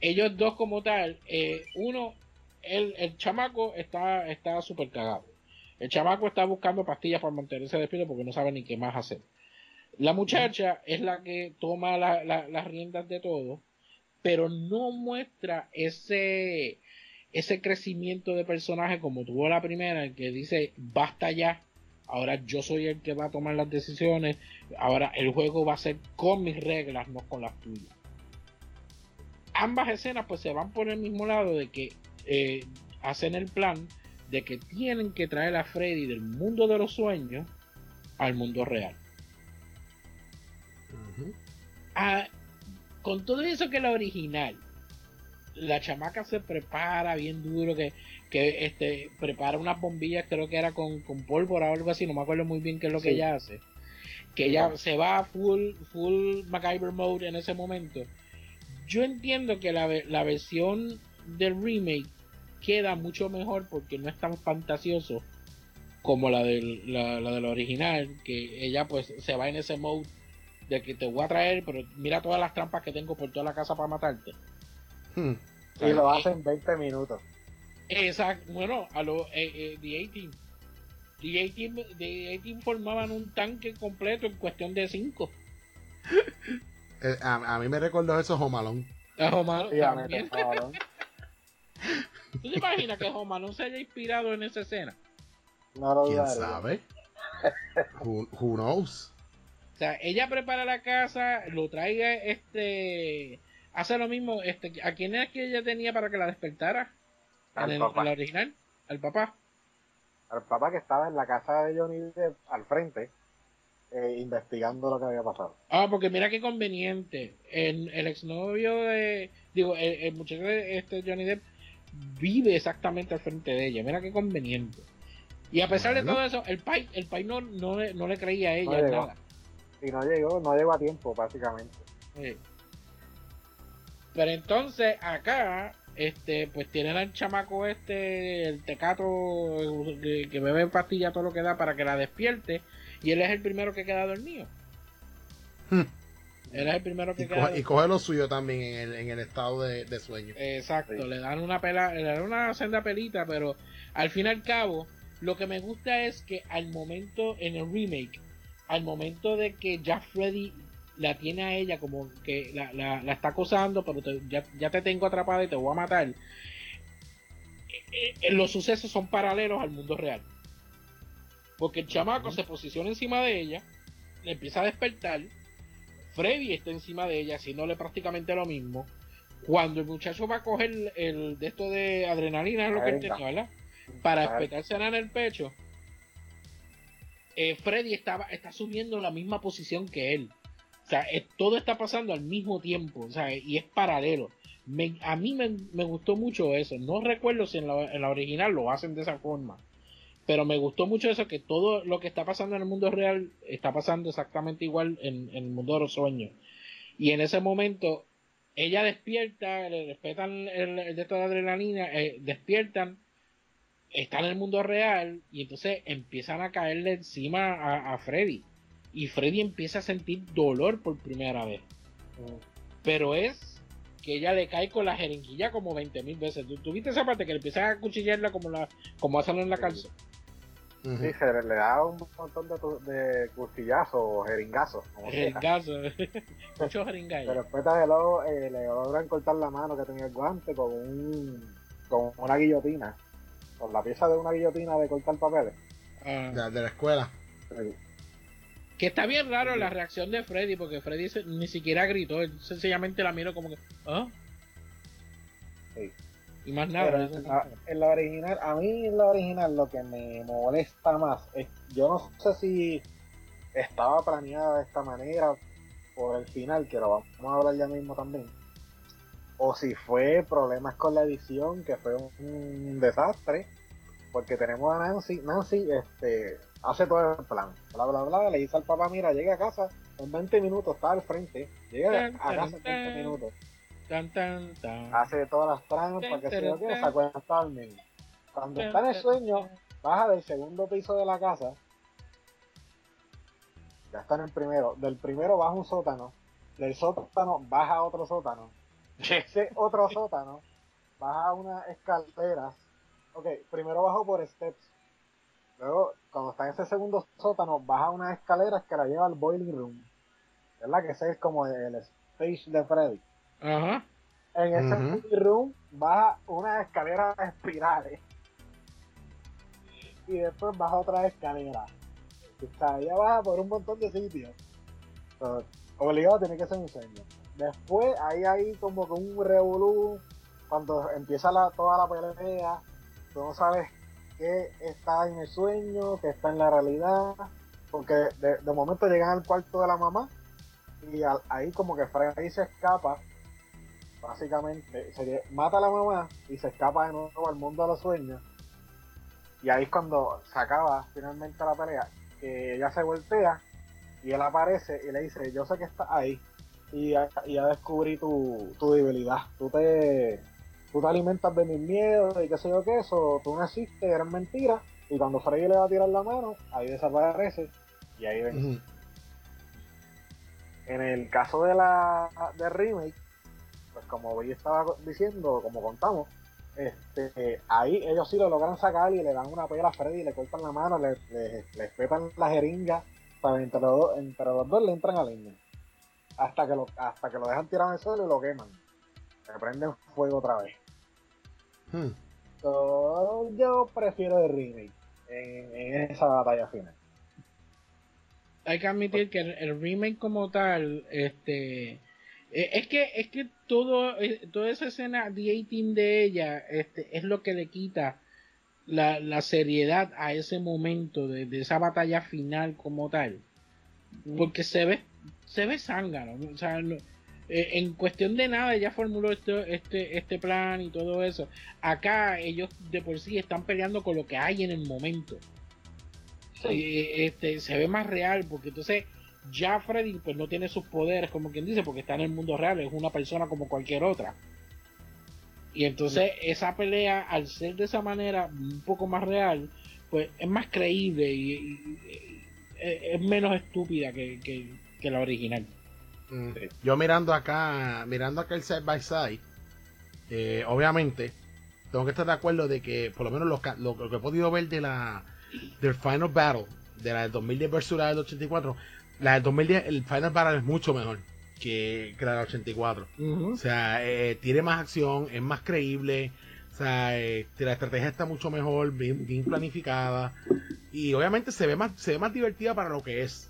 Ellos dos como tal, eh, uno, el, el chamaco está está súper cagado. El chamaco está buscando pastillas para mantenerse despierto porque no sabe ni qué más hacer. La muchacha es la que toma la- la- las riendas de todo, pero no muestra ese ese crecimiento de personaje como tuvo la primera, en que dice basta ya, ahora yo soy el que va a tomar las decisiones, ahora el juego va a ser con mis reglas, no con las tuyas. Ambas escenas pues se van por el mismo lado de que eh, hacen el plan de que tienen que traer a Freddy del mundo de los sueños al mundo real. Ah, con todo eso que la original, la chamaca se prepara bien duro, que, que este, prepara unas bombillas, creo que era con, con pólvora o algo así, no me acuerdo muy bien qué es lo que ella hace. Que ella se va full, full MacGyver mode en ese momento. Yo entiendo que la, la versión del remake queda mucho mejor porque no es tan fantasioso como la del, la, la del original, que ella pues se va en ese mode de que te voy a traer, pero mira todas las trampas que tengo por toda la casa para matarte. Hmm. Y lo hacen en 20 minutos. Exacto, bueno, a los eh, eh, The A-Team. The A-Team The A-Team formaban un tanque completo en cuestión de 5. Eh, a, a mí me recordó eso Homalón. A. *laughs* ¿Tú te imaginas que Homalón se haya inspirado en esa escena? No lo ¿Quién sabe? Who, who knows? O sea, ella prepara la casa, lo traiga, este, hace lo mismo, este, ¿a quién es que ella tenía para que la despertara? Al en, el- papá. en la original, al papá. Al papá que estaba en la casa de Johnny Depp al frente, eh, investigando lo que había pasado. Ah, porque mira qué conveniente. El, el exnovio de. Digo, el, el muchacho de este Johnny Depp vive exactamente al frente de ella. Mira qué conveniente. Y a pesar de todo eso, el pai, el pai no, no, le- no le creía a ella No nada. Y no llegó, no llegó a tiempo, básicamente. Sí. Pero entonces acá, este, pues tienen al chamaco este, el tecato que, que bebe pastilla todo lo que da para que la despierte. Y él es el primero que queda dormido. Hmm. Él es el primero que y queda. Coge, y coge lo suyo también en el, en el estado de, de sueño. Exacto, Sí. le dan una pela, le dan una senda pelita, pero al fin y al cabo, lo que me gusta es que al momento, en el remake, al momento de que ya Freddy la tiene a ella como que la, la- la está acosando, pero te- ya, ya te tengo atrapada y te voy a matar. eh, eh, los sucesos son paralelos al mundo real. Porque el chamaco se posiciona encima de ella, le empieza a despertar, Freddy está encima de ella, haciéndole prácticamente lo mismo. Cuando el muchacho va a coger el, de esto de adrenalina, es lo que él tenía, ¿verdad? Para Ajá. espetársela en el pecho, eh, Freddy estaba, está asumiendo la misma posición que él. O sea, todo está pasando al mismo tiempo, o sea, y es paralelo. Me- a mí me, me gustó mucho eso. No recuerdo si en la, en la original lo hacen de esa forma. Pero me gustó mucho eso, que todo lo que está pasando en el mundo real está pasando exactamente igual en, en el mundo de los sueños. Y en ese momento, ella despierta, le respetan el, el de toda la adrenalina, eh, despiertan, están en el mundo real y entonces empiezan a caerle encima a, a Freddy. Y Freddy empieza a sentir dolor por primera vez. Pero es que ella le cae con la jeringuilla como 20 mil veces. ¿Tú, tú viste esa parte que le empieza a cuchillarla como, la, como hacen en la Sí. Sí, se le, le da un montón de, de cuchillazos o jeringazos. Como sea. Jeringazo. *laughs* Mucho jeringazo. Pero después de lo, eh, le logran cortar la mano que tenía el guante con un con una guillotina. Con la pieza de una guillotina de cortar papeles. Ah. De, de la escuela. Sí. Que está bien raro la reacción de Freddy, porque Freddy se- ni siquiera gritó, él sencillamente la miró como que, ¿ah? Sí. Y más nada. Pero eso- en, la, en la original, a mí en la original lo que me molesta más es, yo no sé si estaba planeada de esta manera por el final, que lo vamos a hablar ya mismo también, o si fue problemas con la edición, que fue un, un desastre, porque tenemos a Nancy, Nancy este, hace todo el plan, bla bla bla, le dice al papá, mira, llega a casa, en 20 minutos está al frente, llega a casa en 20 minutos Tan, tan, tan. hace todas las trampas, que se yo qué, se acuesta a dormir. Cuando está en el sueño, baja del segundo piso de la casa, ya está en el primero, del primero baja un sótano, del sótano baja otro sótano, de ese otro sótano baja unas escaleras, ok, primero bajo por steps, luego cuando está en ese segundo sótano baja unas escaleras que la lleva al boiling room, ¿verdad? Que ese es como el stage de Freddy. Ajá. En ese boiling room baja unas escaleras espirales. Y después baja otra escalera. O sea, ella baja por un montón de sitios. Obligado tiene que ser un sueño. Después ahí hay como que un revolú. Cuando empieza la, toda la pelea, tú no sabes qué está en el sueño, qué está en la realidad. Porque de, de momento llegan al cuarto de la mamá y al- ahí como que Freddy se escapa básicamente se mata a la mamá y se escapa de nuevo al mundo de los sueños. Y ahí es cuando se acaba finalmente la pelea que ella se voltea y él aparece y le dice yo sé que estás ahí y ya, y ya descubrí tu, tu debilidad. Tú te tú te alimentas de mis miedos y qué sé yo qué eso tú no existes eres mentira. Y cuando Freddy le va a tirar la mano ahí desaparece y ahí ven en el caso de la de remake, como hoy estaba diciendo, como contamos, este, eh, ahí ellos sí lo logran sacar y le dan una pela a Freddy, le cortan la mano, le, le, le espetan la jeringa, para entre los, dos, entre los dos le entran a leña. Hasta que lo, hasta que lo dejan tirado en el suelo y lo queman. Le prenden fuego otra vez. Hmm. So, yo prefiero el remake en, en esa batalla final. hay que admitir que el, el remake como tal, este, eh, es que es que todo eh, toda esa escena de 18 de ella, este, es lo que le quita la, la seriedad a ese momento de, de esa batalla final como tal, porque se ve se ve zángano, o sea, no- eh, en cuestión de nada ella formuló este, este este plan y todo eso. Acá ellos de por sí están peleando con lo que hay en el momento. Eh, este, se ve más real porque entonces ya Freddy pues no tiene sus poderes como quien dice porque está en el mundo real es una persona como cualquier otra. Y entonces esa pelea al ser de esa manera un poco más real pues es más creíble y, y- y- eh, es menos estúpida que, que- que la original. Mm. Yo mirando acá, mirando acá el side by side, eh, obviamente, tengo que estar de acuerdo de que, por lo menos lo, lo, que he podido ver de la del Final Battle, de la del 2010 versus la del 84, la del 2010, el Final Battle es mucho mejor que, la del 84. O sea, eh, tiene más acción, es más creíble. O sea, eh, la estrategia está mucho mejor, bien, bien, planificada. Y obviamente se ve más, se ve más divertida para lo que es.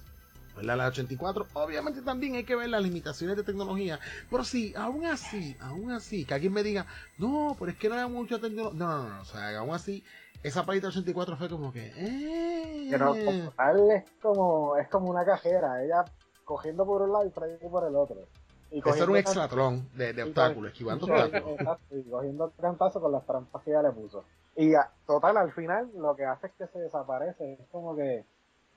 La La 84, obviamente también hay que ver las limitaciones de tecnología. Pero sí, aún así, aún así, que alguien me diga, no, pero es que no hay mucha tecnología. No, no, no, o sea, aún así, esa palita 84 fue como que. Eh. Pero como tal es como, es como una cajera, ella cogiendo por un lado y trayendo por el otro. Y Eso era un extratrón de, de obstáculos, esquivando *laughs* obstáculos. y cogiendo cantazo con las trampas que ella le puso. Y total, al final, lo que hace es que se desaparece. Es como que.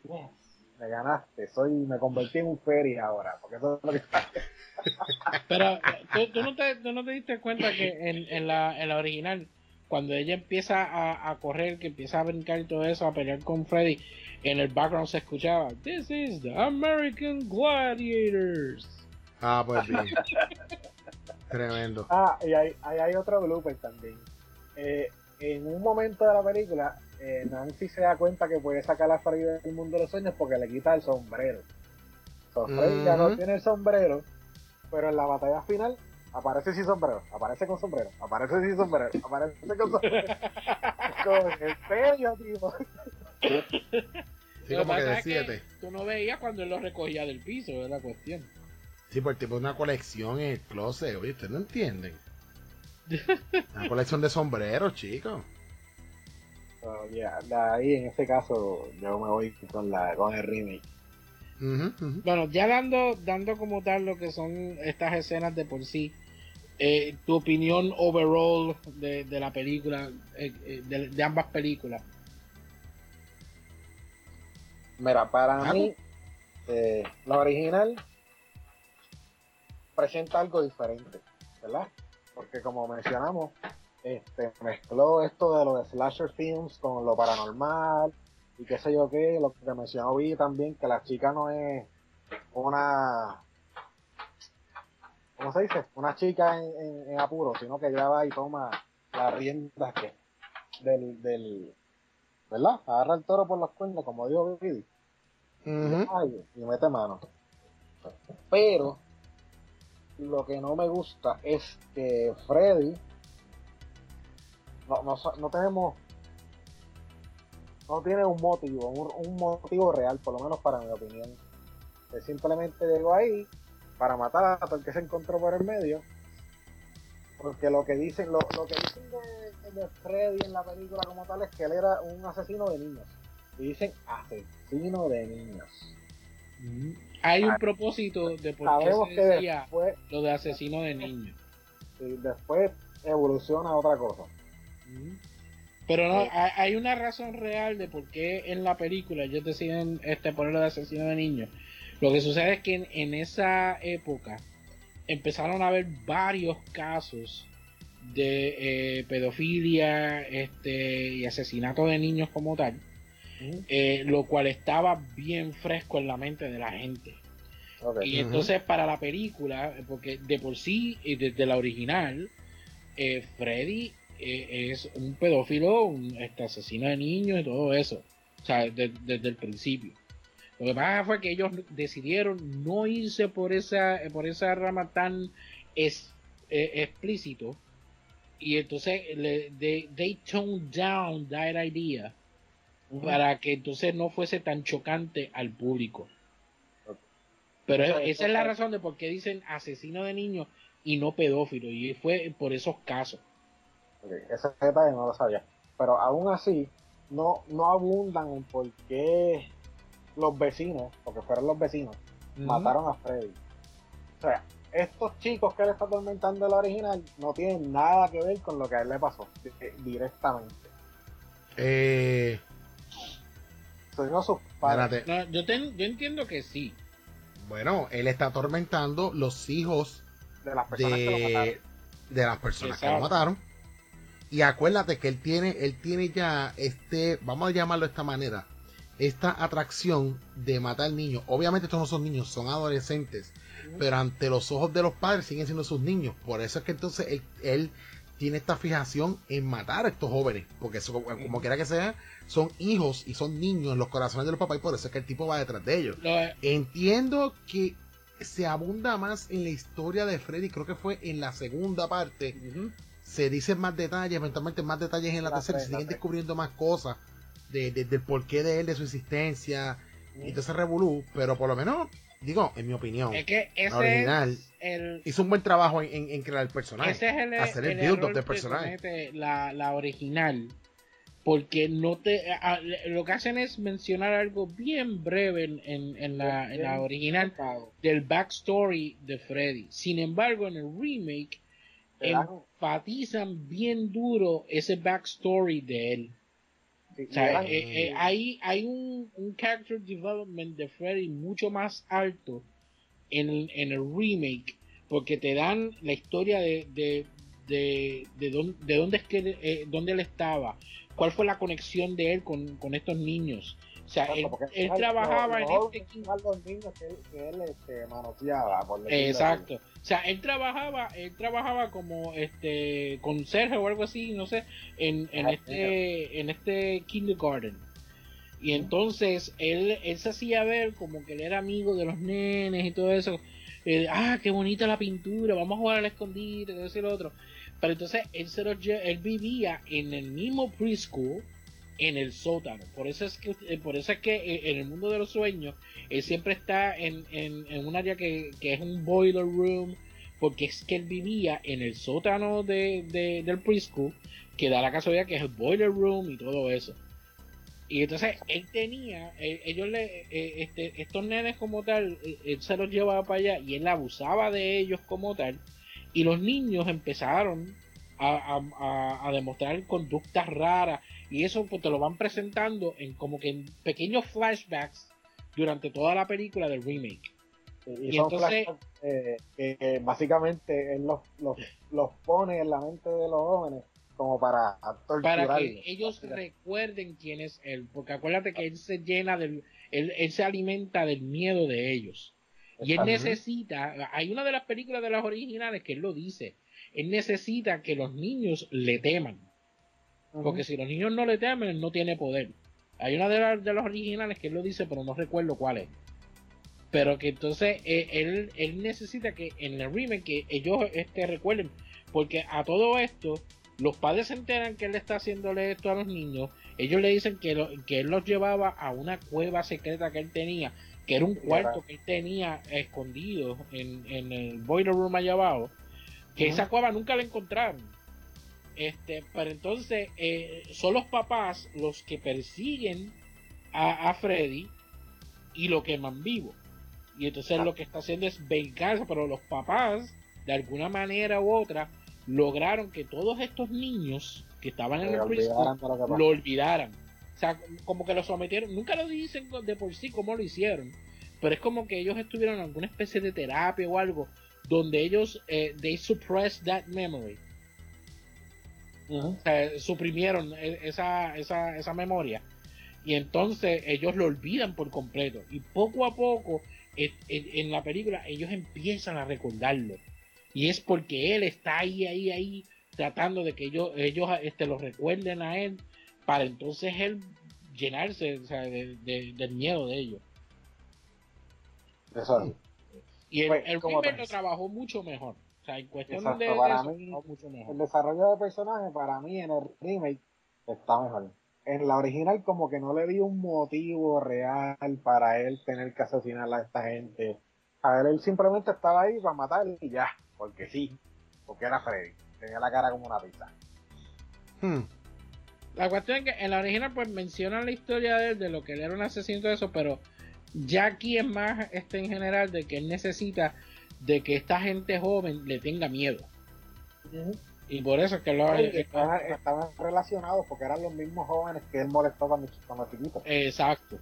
Yes me ganaste, soy, me convertí en un ferry ahora, porque eso es lo que *laughs* Pero ¿tú, no te, tú no te diste cuenta que en, en, la, en la original, cuando ella empieza a, a, correr, que empieza a brincar y todo eso, a pelear con Freddy, en el background se escuchaba, This is the American Gladiators. Ah, pues bien. *laughs* Tremendo. Ah, y hay, hay, hay otro blooper también. Eh, en un momento de la película, eh, Nancy se da cuenta que puede sacar a Freddy del mundo de los sueños porque le quita el sombrero. So, Freddy ya no tiene el sombrero, pero en la batalla final aparece sin sombrero, aparece con sombrero, aparece sin sombrero, aparece con sombrero. *laughs* con el serio, tío. Sí, como que de siete. tú no veías cuando él lo recogía del piso, es la cuestión. Sí, porque tipo una colección en el closet, oye, ustedes no entienden. *laughs* Una colección de sombreros, chicos de ahí en este caso yo me voy con la con el remake. Bueno, ya dando, dando como tal lo que son estas escenas de por sí, eh, tu opinión overall de, de la película, eh, eh, de, ambas películas. Mira, para mí, la original presenta algo diferente, ¿verdad? Porque como mencionamos, este, mezcló esto de los slasher films con lo paranormal y qué sé yo qué, lo que mencionó vi también, que la chica no es una, ¿cómo se dice? Una chica en, apuro, sino que ya va y toma la rienda que, del, del, ¿verdad? Agarra el toro por las cuerdas, como dijo Vidi, y mete mano. Pero, lo que no me gusta es que Freddy no, no, tenemos, no tiene un motivo, un, motivo real, por lo menos para mi opinión. Él simplemente llegó ahí para matar a todo el que se encontró por el medio. Porque lo que dicen, lo, lo que dicen de, Freddy en la película como tal es que él era un asesino de niños. Y dicen asesino de niños. Mm. Hay un propósito de por qué se decía lo de asesino de niños. Y después evoluciona a otra cosa. Pero no, hay una razón real de por qué en la película ellos deciden este, ponerlo de asesino de niños. Lo que sucede es que en, esa época empezaron a haber varios casos de eh, pedofilia este, y asesinato de niños como tal, eh, lo cual estaba bien fresco en la mente de la gente. Y entonces para la película, porque de por sí, desde la original, eh, Freddy eh, es un pedófilo, un este, asesino de niños y todo eso. O sea, desde el principio. Lo que pasa fue que ellos decidieron no irse por esa, por esa rama tan es, eh, explícito. Y entonces le, they, toned down that idea para que entonces no fuese tan chocante al público. Pero esa es la razón de por qué dicen asesino de niños y no pedófilo. Y fue por esos casos. Ese detalle no lo sabía. Pero aún así, no, no abundan en por qué los vecinos, porque fueron los vecinos, mataron a Freddy. O sea, estos chicos que él está atormentando en la original no tienen nada que ver con lo que a él le pasó directamente. Eh. no sus padres. yo, yo entiendo que sí. Bueno, él está atormentando los hijos de las personas que lo mataron. De las personas que lo mataron. Y acuérdate que él tiene, él tiene ya este, vamos a llamarlo de esta manera, esta atracción de matar niños. Obviamente estos no son niños, son adolescentes. pero ante los ojos de los padres siguen siendo sus niños. Por eso es que entonces él, él tiene esta fijación en matar a estos jóvenes, porque eso, como quiera que sea, son hijos y son niños en los corazones de los papás y por eso es que el tipo va detrás de ellos. Entiendo que se abunda más en la historia de Freddy, creo que fue en la segunda parte. Se dicen más detalles, eventualmente más detalles en la, tercera, se siguen descubriendo más cosas de, del porqué de él, de su existencia, y de ese revolú, pero por lo menos, digo, en mi opinión, es que ese original hizo un buen trabajo en, crear el personaje, ese es el, hacer el, build del personaje. La, la original porque no te lo que hacen es mencionar algo bien breve en, en, la, en la, original del backstory de Freddy. Sin embargo, en el remake enfatizan bien duro ese backstory de él. O sea, eh, eh, hay, hay un, un, character development de Freddy mucho más alto en, en el remake porque te dan la historia de, de, de, de, dónde, de dónde es que eh, dónde él estaba cuál fue la conexión de él con, con estos niños. O sea, él, trabajaba en este los niños que, él este, manoteaba, por Exacto. O sea, él trabajaba, él trabajaba como este conserje o algo así, no sé, en, en este en este kindergarten. Y entonces él, él se hacía ver como que él era amigo de los nenes y todo eso. Ah, qué bonita la pintura, vamos a jugar al escondite, todo eso y lo otro. Pero entonces él, se él vivía en el mismo preschool en el sótano. Por eso es que, eh, por eso es que eh, en el mundo de los sueños, él siempre está en, en, un área que, es un boiler room, porque es que él vivía en el sótano de, del preschool, que da la casualidad que es el boiler room y todo eso. Y entonces él tenía, eh, ellos le, este, estos nenes como tal, él se los llevaba para allá y él abusaba de ellos como tal y los niños empezaron a, demostrar conductas raras y eso pues te lo van presentando en como que en pequeños flashbacks durante toda la película del remake. Y, entonces eh, que básicamente él los, los, pone en la mente de los jóvenes como para para que ellos recuerden quién es él porque acuérdate que él se llena del él, él se alimenta del miedo de ellos y él necesita, hay una de las películas de las originales que él lo dice, él necesita que los niños le teman. Porque si los niños no le temen, él no tiene poder. Hay una de, las de los originales que él lo dice, pero no recuerdo cuál es. Pero que entonces eh, él, él necesita que en el remake que ellos este, recuerden. Porque a todo esto, los padres se enteran que él está haciéndole esto a los niños. Ellos le dicen que, que él los llevaba a una cueva secreta que él tenía que era un cuarto que él tenía escondido en, el boiler room allá abajo, que esa cueva nunca la encontraron. Este, pero entonces eh, son los papás los que persiguen a, Freddy y lo queman vivo. Y entonces lo que está haciendo es vengarse, pero los papás, de alguna manera u otra, lograron que todos estos niños que estaban en el prisión lo olvidaran sea, como que lo sometieron, nunca lo dicen de por sí cómo lo hicieron, pero es como que ellos estuvieron en alguna especie de terapia o algo donde ellos eh, they suppress that memory. O sea, suprimieron e, esa, esa, esa memoria. Y entonces ellos lo olvidan por completo. Y poco a poco en, la película ellos empiezan a recordarlo. Y es porque él está ahí ahí ahí tratando de que ellos ellos este lo recuerden a él para entonces él llenarse del miedo de ellos. Eso Y el, pues, el lo trabajó mucho mejor. O sea, en cuestión de, para mí, El desarrollo de personaje para mí en el remake está mejor. En la original como que no le dio un motivo real para él tener que asesinar a esta gente. A ver, él simplemente estaba ahí para matar y ya, porque sí, porque era Freddy. Tenía la cara como una pizza. Hmm. La cuestión es que en la original pues menciona la historia de él, de lo que él era un asesino y todo eso, pero ya aquí es más este en general de que él necesita de que esta gente joven le tenga miedo. Y por eso es que lo estaban, relacionados porque eran los mismos jóvenes que él molestó cuando, cuando chiquito. Exacto.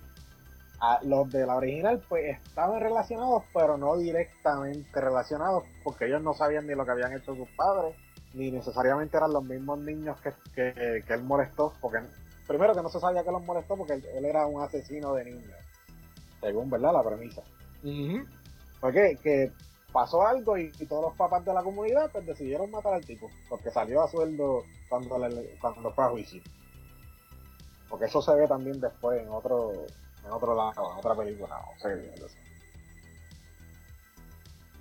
los de la original pues estaban relacionados pero no directamente relacionados porque ellos no sabían ni lo que habían hecho sus padres ni necesariamente eran los mismos niños que, que, él molestó, porque primero que no se sabía que los molestó porque él, era un asesino de niños, según verdad la premisa. Uh Porque que pasó algo y, todos los papás de la comunidad pues decidieron matar al tipo, porque salió a sueldo cuando, le, cuando fue a juicio. Porque eso se ve también después en otro, en otro lado, en otra película o serie.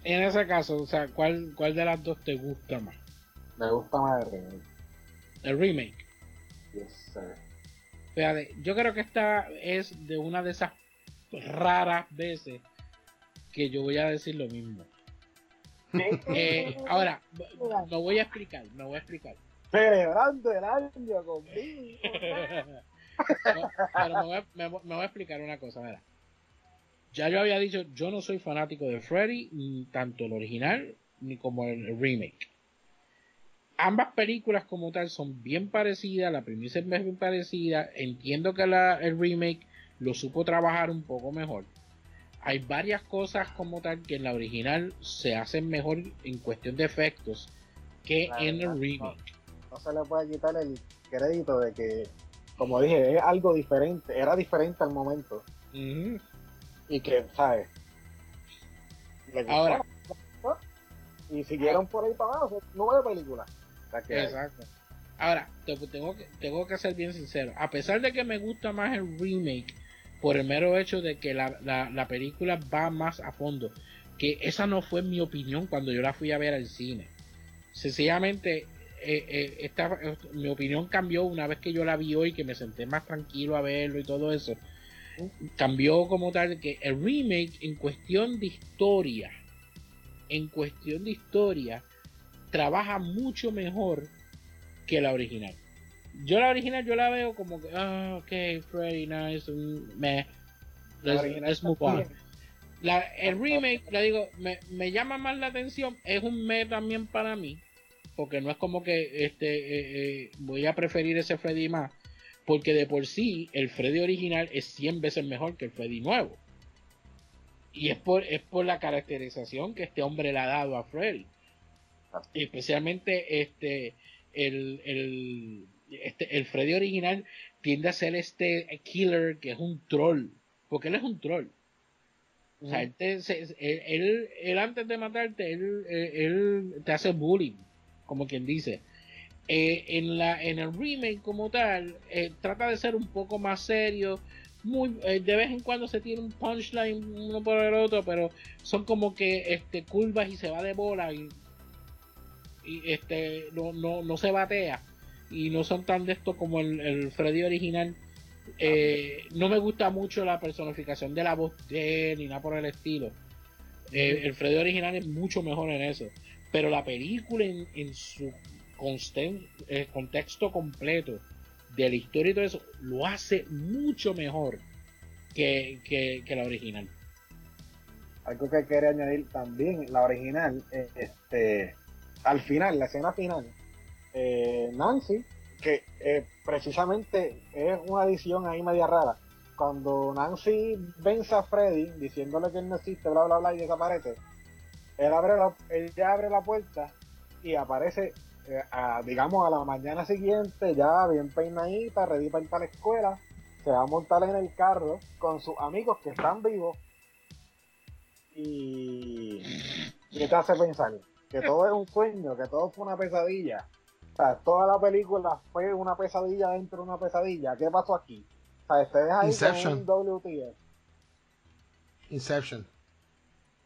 En ese caso, o sea, ¿cuál, ¿cuál de las dos te gusta más? Me gusta más el remake. ¿El remake? Yes, Fíjate, yo creo que esta es de una de esas raras veces que yo voy a decir lo mismo. Eh, *laughs* ahora, me voy a explicar, me voy a explicar. Celebrando el año conmigo. *laughs* pero me voy, a, explicar una cosa, mira. Ya yo había dicho, yo no soy fanático de Freddy, ni tanto el original ni como el remake. Ambas películas como tal son bien parecidas, la premisa es bien parecida, entiendo que el remake lo supo trabajar un poco mejor. Hay varias cosas como tal que en la original se hacen mejor en cuestión de efectos que en el remake. No, se le puede quitar el crédito de que, como dije, es algo diferente, era diferente al momento. Y que, ¿sabes? Ahora. Y siguieron por ahí para abajo, nueve películas. Exacto. Ahora, tengo que, tengo que ser bien sincero. A pesar de que me gusta más el remake, por el mero hecho de que la, la, película va más a fondo, que esa no fue mi opinión cuando yo la fui a ver al cine. Sencillamente, eh, eh, esta, mi opinión cambió una vez que yo la vi hoy, que me senté más tranquilo a verlo y todo eso. Cambió como tal que el remake en cuestión de historia, en cuestión de historia, trabaja mucho mejor que la original. Yo la original yo la veo como que, ah, ok, Freddy, nice, me, let's, move on. La, el remake, le digo, me, me, llama más la atención, es un me también para mí, porque no es como que este eh, eh, voy a preferir ese Freddy más, porque de por sí el Freddy original es 100 veces mejor que el Freddy nuevo. Y es por, es por la caracterización que este hombre le ha dado a Freddy especialmente este el, el, este, el Freddy original tiende a ser este killer que es un troll, porque él es un troll. O sea, él, él, antes de matarte, él, él, te hace bullying, como quien dice. Eh, en, la, en el remake como tal, eh, trata de ser un poco más serio. Muy, eh, de vez en cuando se tiene un punchline uno por el otro, pero son como que este, curvas y se va de bola. Y este no, no, no se batea y no son tan de esto como el, Freddy original. Eh, no me gusta mucho la personificación de la voz de él ni nada por el estilo. Eh, el Freddy original es mucho mejor en eso. Pero la película en, su eh, contexto completo de la historia y todo eso lo hace mucho mejor que, que la original. Algo que quería añadir también, la original, este al final, la escena final, eh, Nancy, que eh, precisamente es una adición ahí media rara, cuando Nancy vence a Freddy diciéndole que él no existe, bla, bla, bla, y desaparece, él abre la, ella abre la puerta y aparece, eh, digamos, a la mañana siguiente, ya bien peinadita, ready para ir para la escuela, se va a montar en el carro con sus amigos que están vivos y... ¿Qué te hace pensar? que todo es un sueño, que todo fue una pesadilla. Sea, toda la película fue una pesadilla dentro de una pesadilla. ¿Qué pasó aquí? O sea, ustedes ahí Inception. con un WTF. Inception.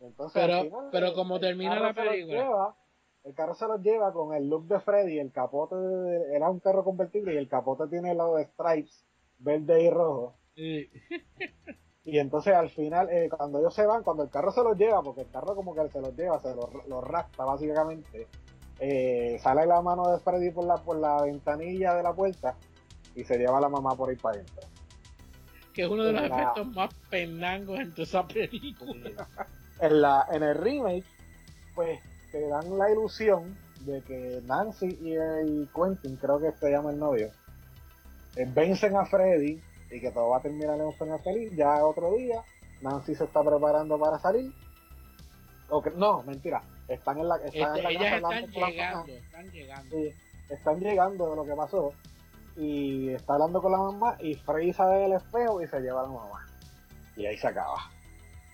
Entonces, pero, pero como termina la película. el carro se los lleva con el look de Freddy, el capote era un carro convertible y el capote tiene el lado de stripes verde y rojo. Sí. *laughs* Y entonces al final, eh, cuando ellos se van, cuando el carro se los lleva, porque el carro como que se los lleva, se los, los raspa básicamente, eh, sale la mano de Freddy por la, por la ventanilla de la puerta y se lleva a la mamá por ahí para adentro. Que es uno de los efectos más penangos en toda esa película. en, la, en el remake, pues te dan la ilusión de que Nancy y, y Quentin, creo que se llama el novio, eh, vencen a Freddy y que todo va a terminar en un final feliz. Ya otro día, Nancy se está preparando para salir. no, mentira. Están en la, están en la este, casa están llegando, están llegando. están llegando de lo que pasó. Y está hablando con la mamá y Frey sale del espejo y se lleva a la mamá. Y ahí se acaba.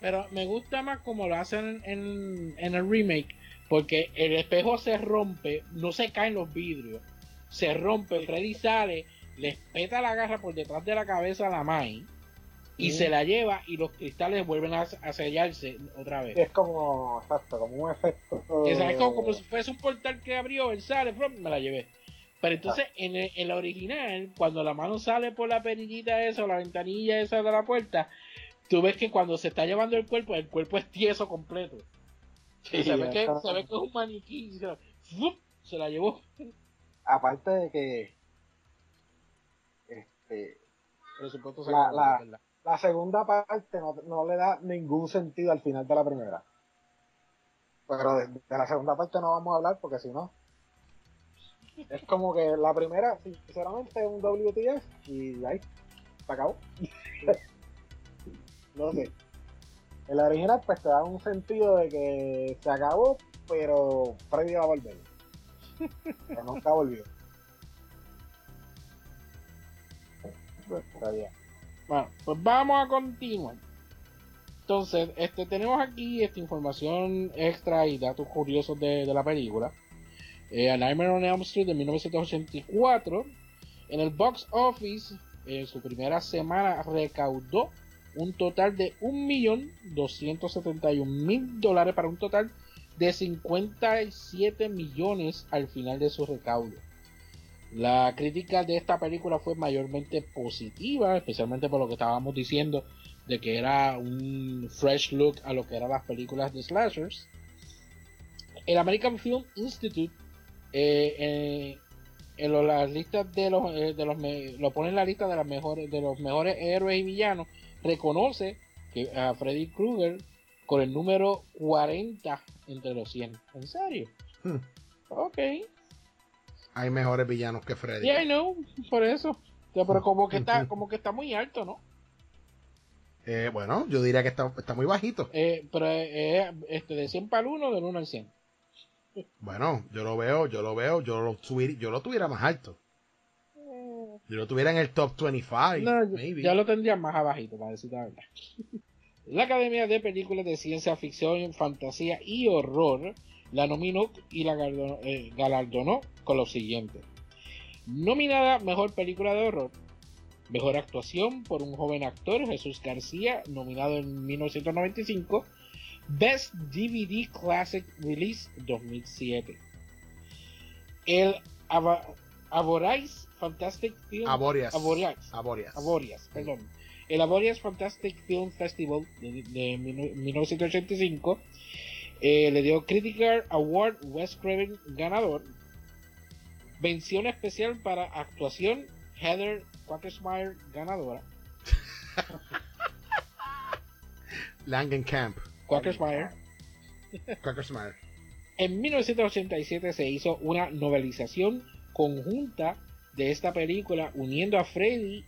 Pero me gusta más como lo hacen en, en el remake, porque el espejo se rompe, no se caen los vidrios, se rompe, Freddy sale, le peta la garra por detrás de la cabeza a la Mai y se la lleva y los cristales vuelven a, a sellarse otra vez. Es como, exacto, como un efecto. Sabes como, como si fuese un portal que abrió, él sale, me la llevé. Pero entonces en, el- en la original, cuando la mano sale por la perillita esa o la ventanilla esa de la puerta, tú ves que cuando se está llevando el cuerpo, el cuerpo es tieso completo. Sí, se, ve que, se ve que es un maniquí. Se, ¡fum! se la llevó. Aparte de que este, Presupuesto La- sacado, la- ¿verdad? La segunda parte no, no le da ningún sentido al final de la primera. Pero de, la segunda parte no vamos a hablar porque si no. Es como que la primera, sinceramente, es un WTF y ahí, se acabó. *laughs* no sé. En la original, pues te da un sentido de que se acabó, pero Freddy va a volver. pero nunca volvió. Pues, está bien. Bueno, pues vamos a continuar. Entonces, este, tenemos aquí esta información extra y datos curiosos de, la película. Eh, A Nightmare on Elm Street de 1984. En el box office, en su primera semana, recaudó un total de 1.271.000 dólares para un total de 57 millones al final de su recaudo. La crítica de esta película fue mayormente positiva, especialmente por lo que estábamos diciendo de que era un fresh look a lo que eran las películas de slashers. El American Film Institute eh, eh, en lo- las listas de los, eh, de los me- lo pone en la lista de las mejores de los mejores héroes y villanos reconoce que a Freddy Krueger con el número 40 entre los 100 en serio Hmm. ok Hay mejores villanos que Freddy. Yeah, I know, por eso. O sea, pero como que está, como que está muy alto, ¿no? Eh, bueno, yo diría que está, está muy bajito. Eh, pero eh, este, de 100 para el 1, del 1 al 100. Bueno, yo lo veo, yo lo veo, yo lo subir, yo lo tuviera más alto. Yo lo tuviera en el top 25, No, maybe. ya lo tendría más abajito, para decir la verdad. *laughs* La Academia de Películas de Ciencia Ficción, Fantasía y Horror la nominó y la galardonó, eh, galardonó con lo siguiente. Nominada Mejor Película de Horror. Mejor actuación por un joven actor, Jesús García, nominado en 1995. Best DVD Classic Release 2007. El Ava- Avorice Fantastic Film Aborias. Aborias. Aborias. Aborias, perdón. El Aborias Fantastic Film Festival de, de mil- 1985 eh, le dio Critical Award Wes Craven ganador. Mención especial para actuación Heather Quackersmeyer ganadora. *laughs* Langenkamp. Quackersmeyer. Crackersmire. En 1987 se hizo una novelización conjunta de esta película uniendo a Freddy,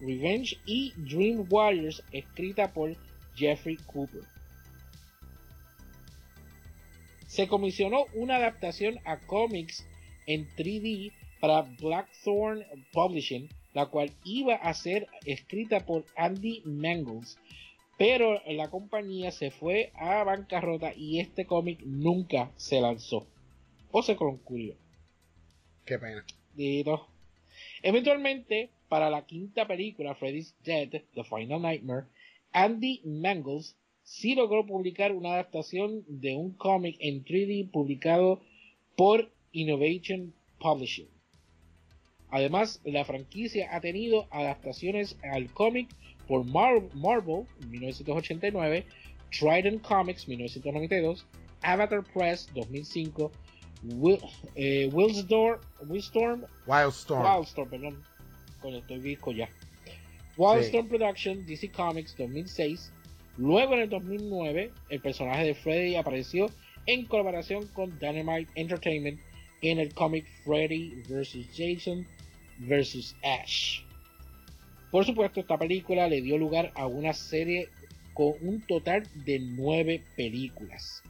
Revenge y Dream Warriors escrita por Jeffrey Cooper. Se comisionó una adaptación a cómics en 3D para Blackthorn Publishing, la cual iba a ser escrita por Andy Mangles, pero la compañía se fue a bancarrota y este cómic nunca se lanzó o se concluyó. Qué pena. Eventualmente, para la quinta película, Freddy's Dead, The Final Nightmare, Andy Mangles sí logró publicar una adaptación de un cómic en 3D publicado por Innovation Publishing. Además, la franquicia ha tenido adaptaciones al cómic por Mar- Marvel en 1989, Trident Comics 1992, Avatar Press 2005, Will, eh, Wildstorm, Wildstorm, Wildstorm. Wildstorm, perdón, estoy ya. Wildstorm Production, DC Comics 2006. Luego en el 2009, el personaje de Freddy apareció en colaboración con Dynamite Entertainment en el cómic Freddy vs. Jason vs. Ash. Por supuesto, esta película le dio lugar a una serie con un total de nueve películas.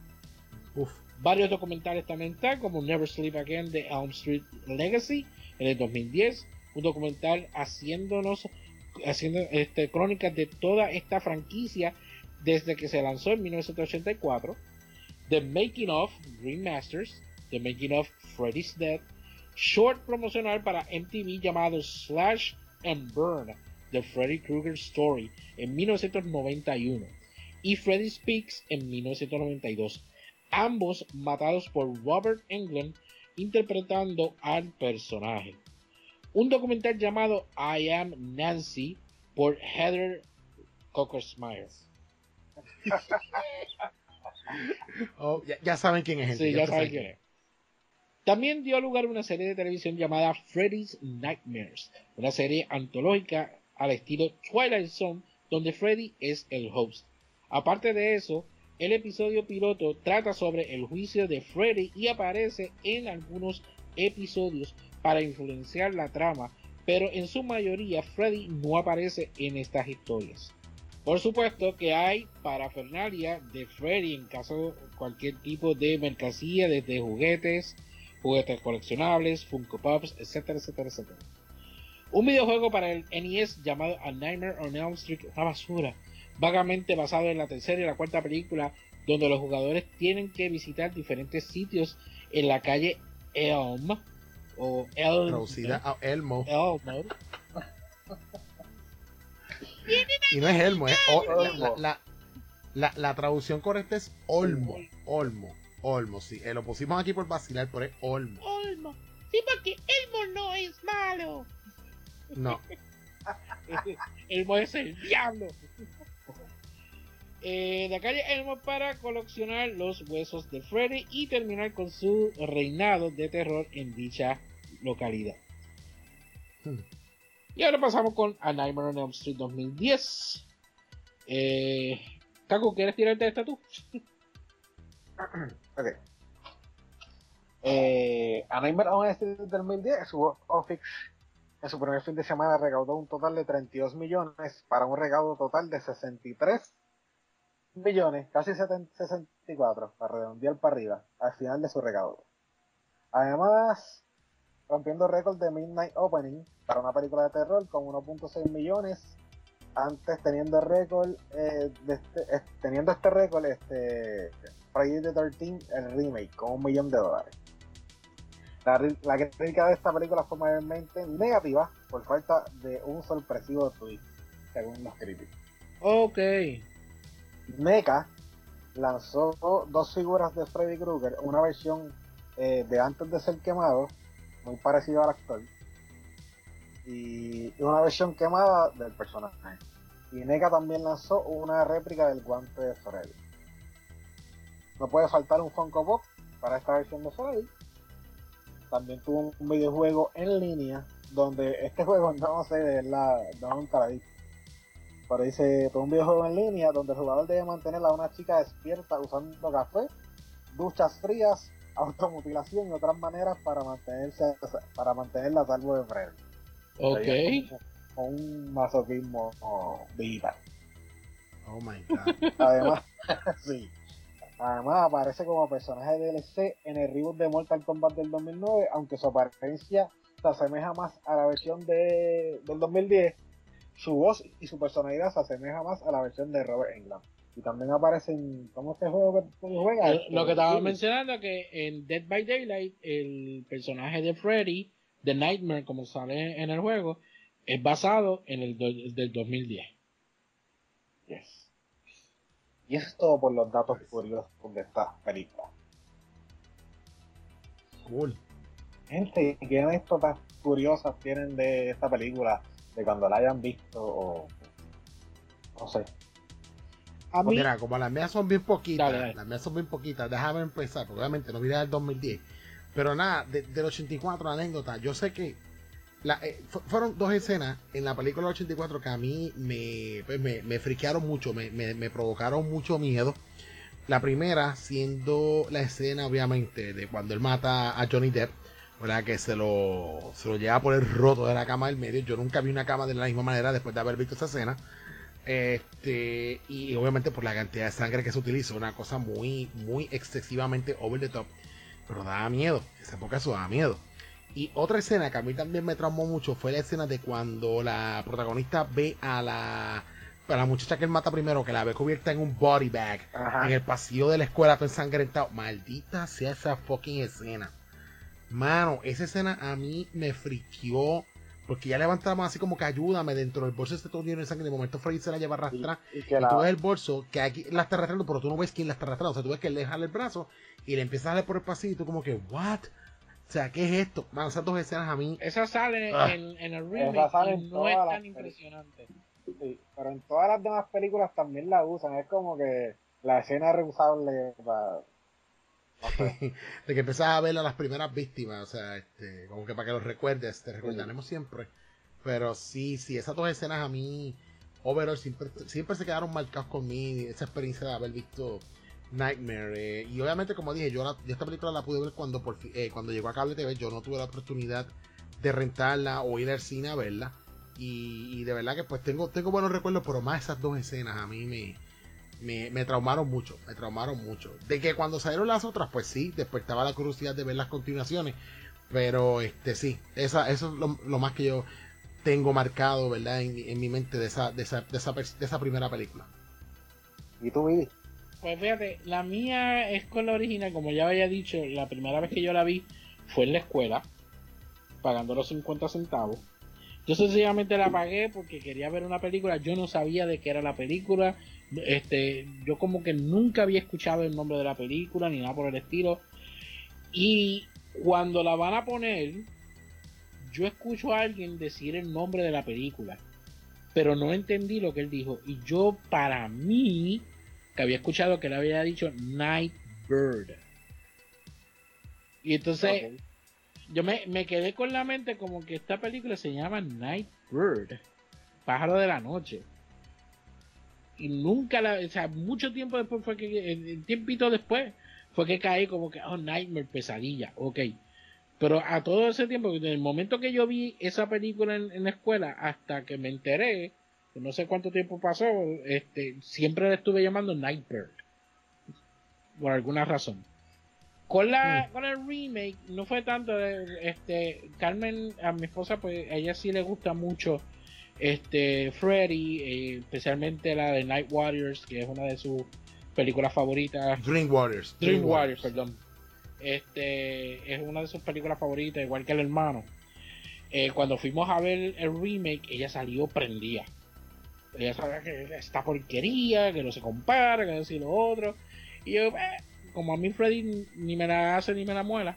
Uf. Varios documentales también están, como Never Sleep Again de Elm Street Legacy en el 2010, un documental haciéndonos haciendo este, crónicas de toda esta franquicia desde que se lanzó en 1984, The Making of Green Masters, The Making of Freddy's Dead, short promocional para MTV llamado Slash and Burn, The Freddy Krueger Story, en 1991, y Freddy Speaks en 1992, ambos matados por Robert Englund interpretando al personaje. Un documental llamado I Am Nancy por Heather Cockersmire. *laughs* Oh, ya, ya saben quién es. gente, Sí, ya saben quién es. También dio lugar a una serie de televisión llamada Freddy's Nightmares, una serie antológica al estilo Twilight Zone, donde Freddy es el host. Aparte de eso, el episodio piloto trata sobre el juicio de Freddy y aparece en algunos episodios para influenciar la trama, pero en su mayoría Freddy no aparece en estas historias. Por supuesto que hay parafernalia de Freddy en caso de cualquier tipo de mercancía, desde juguetes, juguetes coleccionables, Funko Pops, etcétera, etcétera, etcétera. Un videojuego para el NES llamado A Nightmare on Elm Street, una basura, vagamente basado en la tercera y la cuarta película, donde los jugadores tienen que visitar diferentes sitios en la calle Elm o Elm, Traducida a Elmo. Elm, Y no es Elmo, es o- la, Olmo. la- la- la traducción correcta es Olmo. Olmo. Olmo, sí. Eh, lo pusimos aquí por vacilar, pero es Olmo. Olmo. Sí, porque Elmo no es malo. No. *laughs* Elmo es el diablo. Eh, de calle Elmo para coleccionar los huesos de Freddy y terminar con su reinado de terror en dicha localidad. Hmm. Y ahora pasamos con A Nightmare on Elm Street 2010. Eh, Kaku, ¿quieres tirarte esta tú? *clears throat* Ok. Eh, A Nightmare on Elm Street del 2010, su Office en su primer fin de semana recaudó un total de 32 millones para un recaudo total de 63 millones, casi 70 64, para redondear para arriba, al final de su recaudo. Además, rompiendo récord de Midnight Opening para una película de terror con 1.6 millones, antes teniendo récord, eh, de este, eh, teniendo este récord, este Friday the 13 el remake con un millón de dólares. La, crítica de esta película fue mayormente negativa por falta de un sorpresivo twist, según los críticos. Ok. NECA lanzó dos figuras de Freddy Krueger, una versión eh, de antes de ser quemado, muy parecido al actor, y una versión quemada del personaje. Y NECA también lanzó una réplica del guante de Freddy. No puede faltar un Funko Pop para esta versión de Freddy. También tuvo un videojuego en línea, donde este *laughs* juego no sé de la, no he visto. Pero dice, todo un videojuego en línea donde el jugador debe mantener a una chica despierta usando café, duchas frías, automutilación y otras maneras para mantenerse para mantenerla a salvo de Fred. Ok. Con un masoquismo oh, digital. Oh my god. Además, *laughs* sí. Además aparece como personaje de DLC en el reboot de Mortal Kombat del 2009, aunque su apariencia se asemeja más a la versión de, del 2010, su voz y su personalidad se asemeja más a la versión de Robert Englund. Y también aparece en, ¿cómo es este juego que tú juegas? Lo que estaba Sí. mencionando que en Dead by Daylight el personaje de Freddy, The Nightmare, como sale en el juego, es basado en el do- del 2010. Yes. Y eso es todo por los datos curiosos de esta película. Cool. Gente, ¿qué anécdotas curiosas tienen de esta película? De cuando la hayan visto o... No sé. A Pues mí, mira, como las mías son bien poquitas, Dale, dale. las mías son bien poquitas, déjame empezar, porque obviamente no vi del 2010. Pero nada, de- del 84, la anécdota, yo sé que la- eh, fu- fueron dos escenas en la película del 84 que a mí me, pues, me, me friquearon mucho, me, me- me provocaron mucho miedo. La primera siendo la escena, obviamente, de cuando él mata a Johnny Depp, ¿verdad? Que se lo, se lo lleva por el roto de la cama del medio. Yo nunca vi una cama de la misma manera después de haber visto esa escena. Este, y obviamente por la cantidad de sangre que se utiliza, una cosa muy, muy excesivamente over the top. Pero daba miedo, esa época eso daba miedo. Y otra escena que a mí también me traumó mucho fue la escena de cuando la protagonista ve a la la muchacha que él mata primero, que la ve cubierta en un body bag, en el pasillo de la escuela, todo ensangrentado. Maldita sea esa fucking escena. Mano, esa escena a mí me friqueó. Porque ya levantamos así como que ayúdame dentro del bolso este todo lleno de sangre. De momento Freddy se la lleva a arrastrar. Y, tú ves el bolso que aquí la está arrastrando, pero tú no ves quién la está arrastrando. O sea, tú ves que él le jala el brazo y le empieza a darle por el pasillo y tú como que, ¿what? O sea, ¿qué es esto? Mano, esas dos escenas a mí. Esa sale ah. en, en, el remake y no es tan impresionante. Sí, pero en todas las demás películas también la usan. Es como que la escena reusable para *laughs* de que empezás a ver a las primeras víctimas, o sea, este, como que para que los recuerdes, te recordaremos siempre. Pero sí, sí, esas dos escenas a mí, overall, siempre, siempre se quedaron marcados conmigo, esa experiencia de haber visto Nightmare. Eh, y obviamente, como dije, yo, esta película la pude ver cuando, por, eh, cuando llegó a Cable TV, yo no tuve la oportunidad de rentarla o ir al cine a verla. Y, y de verdad que pues tengo, tengo buenos recuerdos, pero más esas dos escenas a mí me, me, me, traumaron mucho, me traumaron mucho. De que cuando salieron las otras, pues sí, despertaba la curiosidad de ver las continuaciones. Pero este sí, esa, eso es lo, más que yo tengo marcado, ¿verdad? En, mi mente de esa, de esa, de esa, de esa primera película. ¿Y tú, Vivi? Pues fíjate, la mía es con la original, como ya había dicho, la primera vez que yo la vi fue en la escuela, pagando los 50 centavos. Yo sencillamente la pagué porque quería ver una película, yo no sabía de qué era la película, este, yo como que nunca había escuchado el nombre de la película ni nada por el estilo. Y cuando la van a poner, yo escucho a alguien decir el nombre de la película, pero no entendí lo que él dijo. Y yo, para mí, que había escuchado que él había dicho Night Bird. Y entonces, yo me, me quedé con la mente como que esta película se llama Night Bird, pájaro de la noche y nunca la, o sea, mucho tiempo después fue que, el tiempito después, fue que caí como que, oh, Nightmare, pesadilla, ok. Pero a todo ese tiempo, desde el momento que yo vi esa película en, la escuela hasta que me enteré, no sé cuánto tiempo pasó, este, siempre le estuve llamando Nightbird. Por alguna razón. Con la, mm. con el remake, no fue tanto, este, Carmen, a mi esposa, pues, a ella sí le gusta mucho este Freddy, eh, especialmente la de Night Warriors, que es una de sus películas favoritas. Dream Warriors. Dream, Warriors, perdón. Este es una de sus películas favoritas, igual que el hermano. Eh, cuando fuimos a ver el remake, ella salió prendida. Ella sabía que esta porquería, que no se compara, que decir lo otro. Y yo, eh, como a mí Freddy ni me la hace ni me la muela,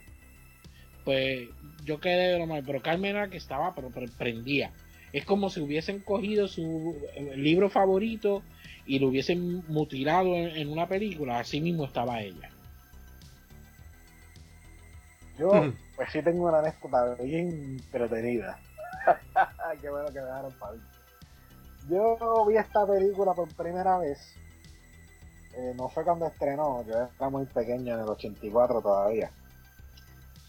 pues yo quedé de lo mal. Pero Carmen era que estaba pero, prendía es como si hubiesen cogido su eh, libro favorito y lo hubiesen mutilado en, una película, así mismo estaba ella. Yo, pues sí tengo una anécdota bien entretenida. *laughs* Qué bueno que me dejaron para Yo vi esta película por primera vez. Eh, no fue cuando estrenó, yo era muy pequeño, en el 84 todavía.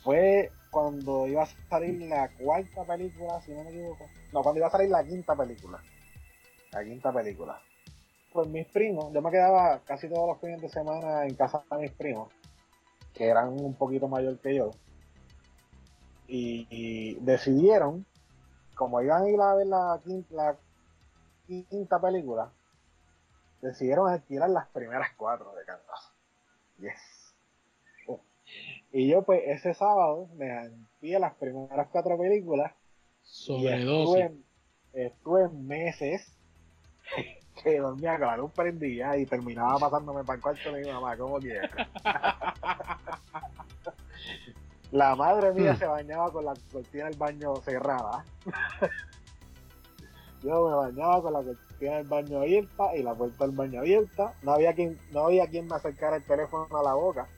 Fue cuando iba a salir la cuarta película, si no me equivoco. No, cuando iba a salir la quinta película. La quinta película. Pues mis primos, yo me quedaba casi todos los fines de semana en casa de mis primos, que eran un poquito mayor que yo. Y, decidieron, como iban a ir a ver la quinta, la quinta película, decidieron alquilar las primeras cuatro de Kansas. Yes. Y yo, pues, ese sábado me vi las primeras cuatro películas. Sobredosis. Estuve, meses *laughs* que dormía con la luz prendida y terminaba pasándome para el cuarto de mi mamá, como quiera. *laughs* la madre mía hmm. se bañaba con la cortina del baño cerrada. *laughs* Yo me bañaba con la cortina del baño abierta y la puerta del baño abierta. No había quien, no había quien me acercara el teléfono a la boca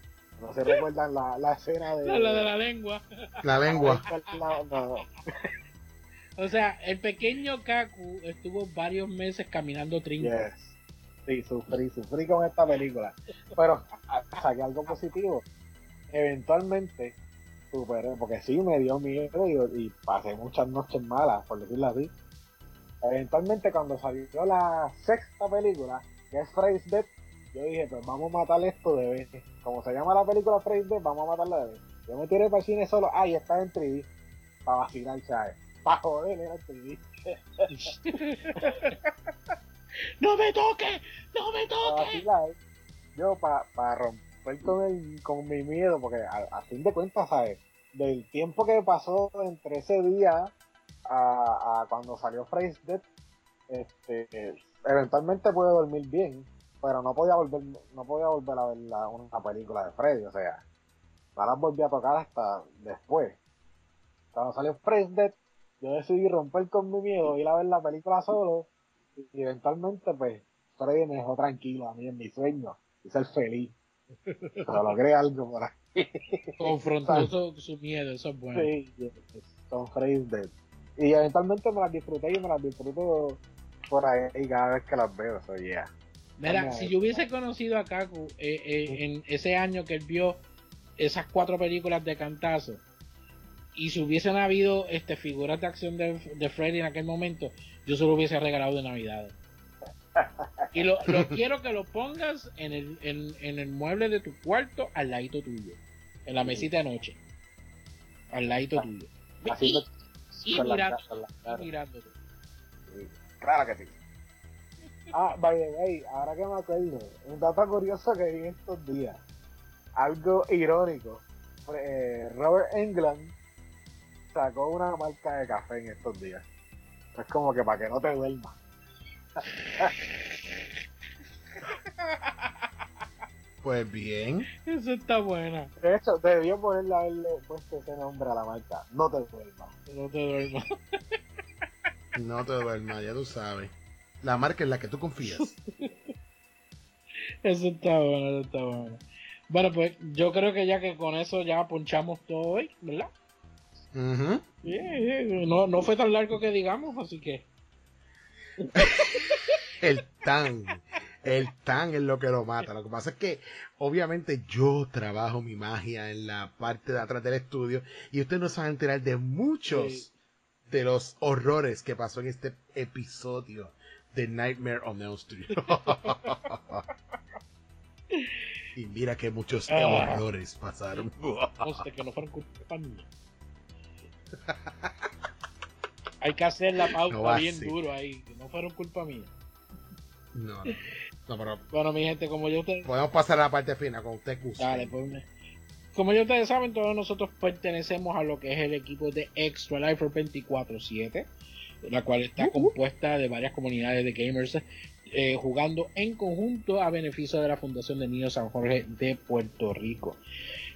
no se recuerdan la, la escena de. La, de la lengua. La lengua. o sea, el pequeño Kaku estuvo varios meses caminando trinco. Sí, sufrí, sufrí con esta película. Pero saqué algo positivo. Eventualmente superé, porque sí me dio miedo y, pasé muchas noches malas, por decirlo así. Eventualmente cuando salió la sexta película, que es Freddy's Dead, yo dije, pues vamos a matar esto de vez. Como se llama la película Freddy vamos a matarla de vez. Yo me tiré para el cine solo, ay, está en 3D. Para vacilar, ¿sabes? Para joder, era 3D. *laughs* ¡No me toque! ¡No me toque! vacilar, yo para romper con, el, con mi miedo, porque a, a fin de cuentas, ¿sabes? Del tiempo que pasó entre ese día a, a cuando salió Phrase Dead, este, eventualmente pude dormir bien, pero no podía volver, no podía volver a ver la- una película de Freddy, o sea, no las volví a tocar hasta después. Cuando salió Phrase Dead, yo decidí romper con mi miedo, ir a ver la película solo, y eventualmente pues Freddy me dejó tranquilo a mí en mi sueño y ser feliz. Pero logré algo por ahí. *laughs* Confrontó su, su miedo, eso es bueno. Sí, con Phrase Dead. Y eventualmente me las disfruté y me las disfruto por ahí cada vez que las veo, so yeah. Mira, Vamos si yo hubiese conocido a Kaku eh, eh, en ese año que él vio esas cuatro películas de cantazo y si hubiesen habido este, figuras de acción de, de Freddy en aquel momento, yo se lo hubiese regalado de Navidad. Y lo, lo *laughs* quiero que lo pongas en el, en, en el mueble de tu cuarto al ladito tuyo, en la mesita de noche, al ladito tuyo. Así Y, y mirándote. Claro que sí. Ah, by the way, ahora que me acuerdo, un dato curioso que vi en estos días, algo irónico, eh, Robert England sacó una marca de café en estos días. Es como que para que no te duermas. Pues bien. Eso está buena. De hecho, debió ponerle haberle puesto ese nombre a la marca. No te duermas. No te duermas. No te duermas, ya tú sabes. La marca en la que tú confías. *laughs* Eso está bueno, eso está bueno. Bueno, pues yo creo que ya que con eso ya ponchamos todo hoy, ¿verdad? No, no fue tan largo que digamos, así que. *laughs* El tan. El tan es lo que lo mata. Lo que pasa es que, obviamente, yo trabajo mi magia en la parte de atrás del estudio y ustedes no se van a enterar de muchos Sí. de los horrores que pasó en este episodio de Nightmare on Elm Street. *laughs* y mira que muchos Ah. horrores pasaron. No sé, que no fueron culpa mía. Hay que hacer la pauta No bien así. duro ahí, que no fueron culpa mía. No, no. No, pero Bueno, mi gente, como yo ustedes. podemos pasar a la parte fina con usted, guste. Dale, pues, Como ya ustedes saben, todos nosotros pertenecemos a lo que es el equipo de Extra Life for 24-7, la cual está compuesta de varias comunidades de gamers eh, jugando en conjunto a beneficio de la Fundación de Niños San Jorge de Puerto Rico.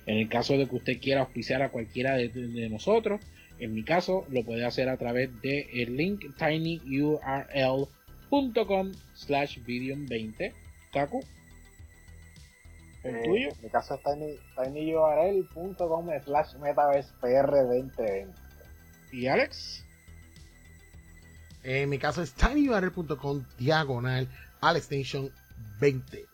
En el caso de que usted quiera auspiciar a cualquiera de, de nosotros, en mi caso lo puede hacer a través del el link tinyurl.com slash videom 20 Kaku, el Eh, tuyo. En mi caso es tiny, tinyurl.com slash metaverspr2020. y Alex. En mi caso es tinyurl.com diagonal AlexNation 20.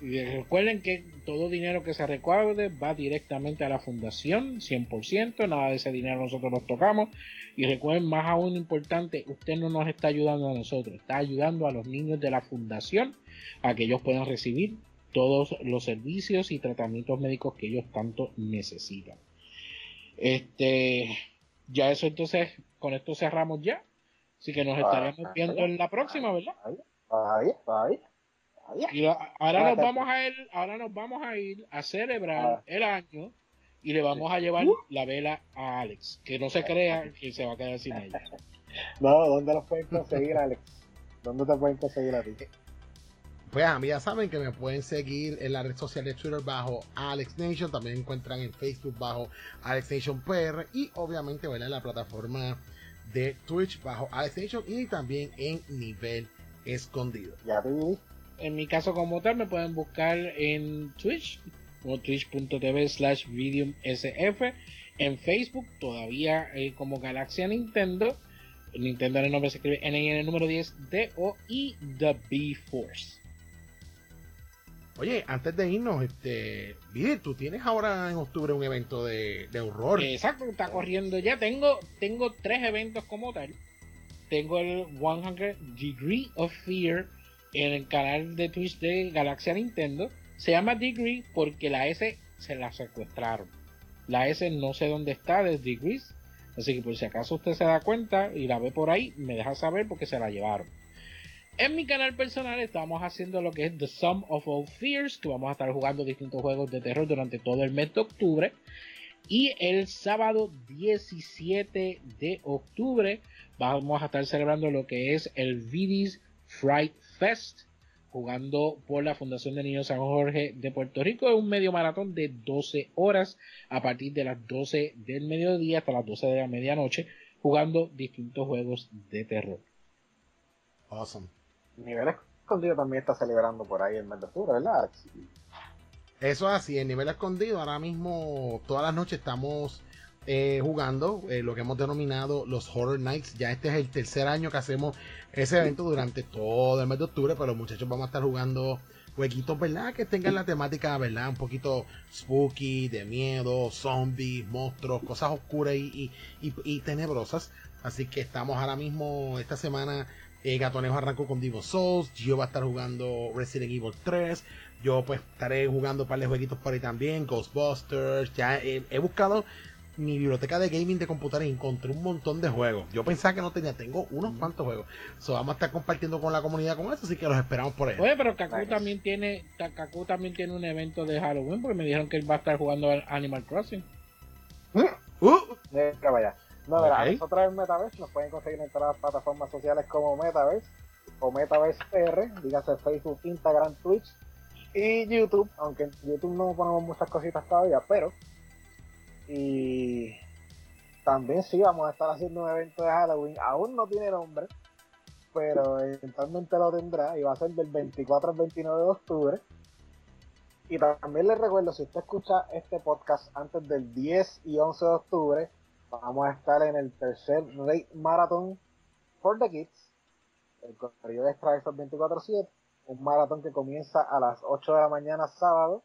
Y recuerden que todo dinero que se recaude va directamente a la fundación, 100%, nada de ese dinero nosotros nos tocamos. Y recuerden, más aún importante, usted no nos está ayudando a nosotros, está ayudando a los niños de la fundación a que ellos puedan recibir todos los servicios y tratamientos médicos que ellos tanto necesitan. Este, ya eso entonces, con esto cerramos ya. Así que nos estaremos ah, viendo en la próxima, ¿verdad? Ahí, ahí, ahí. Y lo- ahora Ah, nos vamos a ir, ahora nos vamos a ir a celebrar Ah. el año y le vamos a llevar la vela a Alex, que no se crea *laughs* que se va a quedar sin ella. *laughs* No, ¿dónde los pueden conseguir, Alex? ¿Dónde te pueden conseguir a ti? Pues a mí ya saben que me pueden seguir en la red social de Twitter bajo AlexNation. También encuentran en Facebook bajo AlexNationPR. Y obviamente ¿verdad? en la plataforma de Twitch bajo AlexNation. Y también en nivel escondido. Ya te vi. En mi caso como tal me pueden buscar en Twitch, como twitch.tv slash sf en Facebook todavía eh, como Galaxia Nintendo. Nintendo en el nombre se escribe N y en el número 10 D O I The B Force. Oye, antes de irnos, este, Vidir, tú tienes ahora en octubre un evento de, de horror. Exacto, está corriendo ya. Tengo, tengo tres eventos como tal. Tengo el 100 Degree of Fear en el canal de Twitch de Galaxia Nintendo. Se llama Degree porque la S se la secuestraron. La S no sé dónde está de Degrees. Así que por si acaso usted se da cuenta y la ve por ahí, me deja saber porque se la llevaron. En mi canal personal estamos haciendo lo que es The Sum of All Fears, que vamos a estar jugando distintos juegos de terror durante todo el mes de octubre. Y el sábado 17 de octubre vamos a estar celebrando lo que es el Vidis Fright Fest, jugando por la Fundación de Niños San Jorge de Puerto Rico. Es un medio maratón de 12 horas a partir de las 12 del mediodía hasta las 12 de la medianoche, jugando distintos juegos de terror. Awesome. Nivel escondido también está celebrando por ahí el mes de octubre, ¿verdad? Eso es así, en nivel escondido, ahora mismo todas las noches estamos eh, jugando eh, lo que hemos denominado los Horror Nights. Ya este es el tercer año que hacemos ese evento durante todo el mes de octubre, pero los muchachos vamos a estar jugando jueguitos, ¿verdad? Que tengan la temática, ¿verdad? Un poquito spooky, de miedo, zombies, monstruos, cosas oscuras y, y, y tenebrosas. Así que estamos ahora mismo, esta semana, eh, Gatonejo arrancó con Divo Souls, yo va a estar jugando Resident Evil 3, yo pues estaré jugando un par de jueguitos por ahí también, Ghostbusters, ya he buscado mi biblioteca de gaming de computadora y encontré un montón de juegos. Yo pensaba que no tenía, tengo unos cuantos juegos. So, vamos a estar compartiendo con la comunidad con eso, así que los esperamos por ahí. Oye, pero Kaku también tiene, Kaku también tiene un evento de Halloween porque me dijeron que él va a estar jugando Animal Crossing. Uh, uh. vaya. No, okay. nosotros en Metaverse nos pueden conseguir en todas las plataformas sociales como Metaverse o Metaverse R, dígase Facebook, Instagram, Twitch y YouTube, aunque en YouTube no ponemos muchas cositas todavía, pero y también sí vamos a estar haciendo un evento de Halloween, aún no tiene nombre, pero eventualmente lo tendrá y va a ser del 24 al 29 de octubre. Y también les recuerdo, si usted escucha este podcast antes del 10 y 11 de octubre, vamos a estar en el tercer Raid Marathon for the Kids, el extra de 24-7, un maratón que comienza a las 8 de la mañana sábado.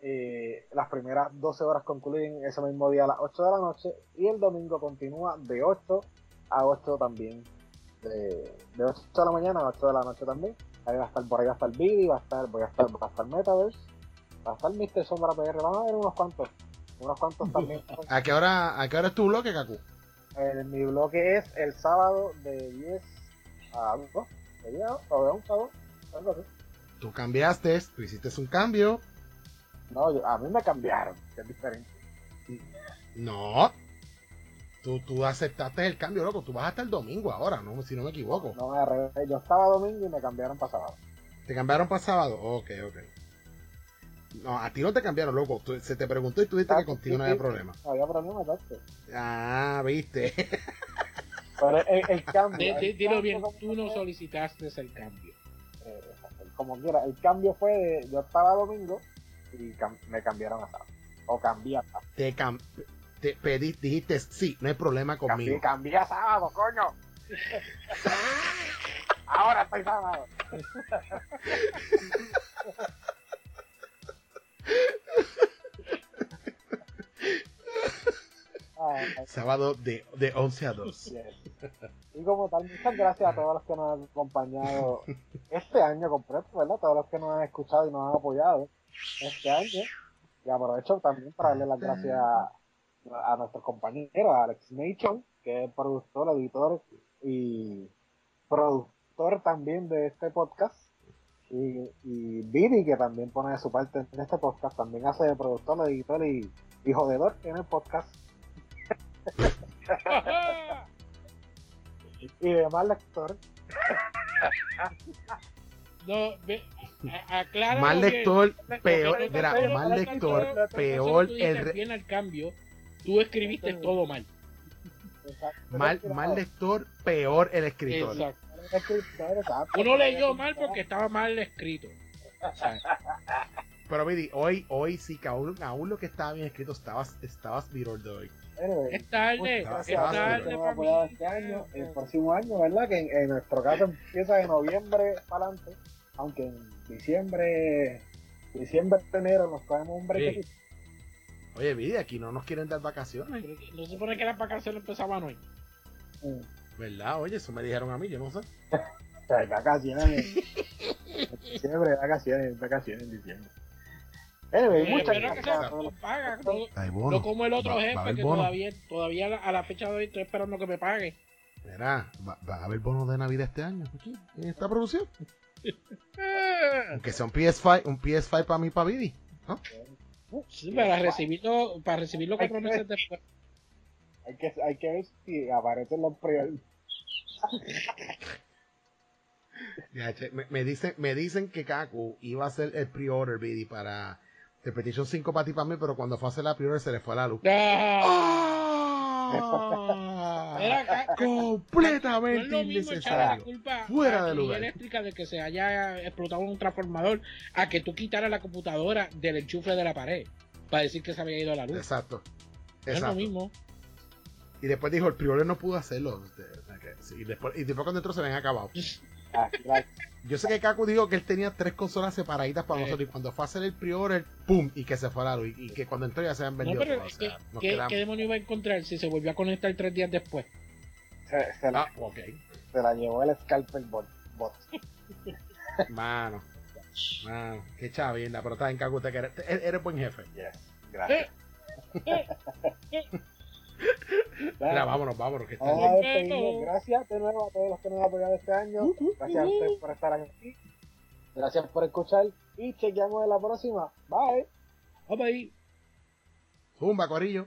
Eh, las primeras 12 horas concluyen ese mismo día a las 8 de la noche y el domingo continúa de 8 a 8 también. De, de 8 de la mañana a 8 de la noche también. Ahí va a estar, por ahí va a estar Billy, va a estar, voy a estar, va a estar Metaverse, va a estar Mr. Sombra PR, van a haber unos cuantos unos cuantos también. *laughs* ¿A qué hora, a qué hora es tu bloque, Kaku? Eh, mi bloque es el sábado de 10 a 2, de 10 o de 11 a 2, algo así. Tú cambiaste, tú hiciste un cambio. No, yo, a mí me cambiaron, que es diferente. No. Tú, tú aceptaste el cambio, loco. Tú vas hasta el domingo ahora, ¿no? si no me equivoco. No, me Yo estaba domingo y me cambiaron para sábado. ¿Te cambiaron para sábado? Ok, ok. No, a ti no te cambiaron, loco. se te preguntó y tú dijiste que contigo no había problema. No había problema, exacto. Ah, viste. *laughs* Pero el, cambio. dilo bien, tú no solicitaste el cambio. Eh, como quiera, el cambio fue de. Yo estaba domingo y me cambiaron a sábado. O cambié a sábado. Te, cam te pedí, dijiste sí, no hay problema conmigo. Cambié, cambié a sábado, coño. *laughs* Ahora estoy sábado. *laughs* Ah, Sábado de, de 11 a 2. Y como tal, muchas gracias a todos los que nos han acompañado este año completo, ¿verdad? Todos los que nos han escuchado y nos han apoyado este año. Y aprovecho también para darle las gracias a, a nuestros compañeros, a Alex Nation, que es productor, editor y productor también de este podcast. Y, y Vini, que también pone de su parte en este podcast, también hace de productor, editor y, y jodedor en el podcast. *laughs* y de mal *laughs* lector. no, aclara. Mal lector, peor. Mira, mal lector, peor. El bien al cambio, tú escribiste todo mal. Mal, mal lector, peor el escritor. Exacto. Uno leyó mal porque estaba mal escrito. Pero Vidi, hoy, hoy sí que aún, aún, lo que estaba bien escrito estabas, estabas viror de hoy. es tarde, es tarde para este año, el próximo año, ¿verdad? Que en, nuestro caso empieza de noviembre para adelante, aunque en diciembre, diciembre, enero nos cogemos un break. Oye, Vidi, aquí no nos quieren dar vacaciones. No se supone que las vacaciones empezaban hoy. Mm. ¿Verdad? Oye, eso me dijeron a mí, yo no sé. *laughs* vacaciones. diciembre, vacaciones, vacaciones en diciembre. Anyway, muchas gracias. No, paga, no, no, como el otro jefe que todavía, todavía a la fecha de hoy estoy esperando que me pague. Mira, va, va a haber bonos de Navidad este año aquí, en esta producción. *laughs* Aunque sea un PS5, un PS5 para mí, para Vidi. ¿no? Sí, para recibirlo, para recibirlo cuatro que- meses después. Hay que, hay que ver si aparecen los pre Ya, che, me, me dicen, me dicen que Kaku iba a hacer el pre-order, Vidi, para The Petition 5 para ti, para mí, pero cuando fue a hacer la pre-order se le fue la luz. Ah. Era acá- No es Completamente lo mismo innecesario. culpa Fuera a de la lugar. eléctrica de que se haya explotado un transformador a que tú quitaras la computadora del enchufe de la pared para decir que se había ido la luz. Exacto. es lo Exacto. mismo. Y después dijo, el pre-order no pudo hacerlo. Y después, y después cuando entró se ven acabado. Ah, claro. Yo sé que Kaku dijo que él tenía tres consolas separaditas para Eh. nosotros y cuando fue a hacer el pre-order, ¡pum! Y que se fue a la luz. Y, que cuando entró ya se habían No, vendido pero todas, o ¿qué, sea, qué- quedamos. qué demonio iba a encontrar si se volvió a conectar tres días después? Se, se la, Ah, ok. se la llevó el Scalpel Bot. bot. Mano. Mano. Qué chavienda. Pero está en Kaku, te te- eres buen jefe. Yes. Gracias. Mira, vámonos, vámonos. Que está Vamos a despedirnos. Gracias de nuevo a todos los que nos han apoyado este año. Gracias a ustedes por estar aquí. Gracias por escuchar y chequeamos en la próxima. Bye. Bye bye. Zumba, corillo.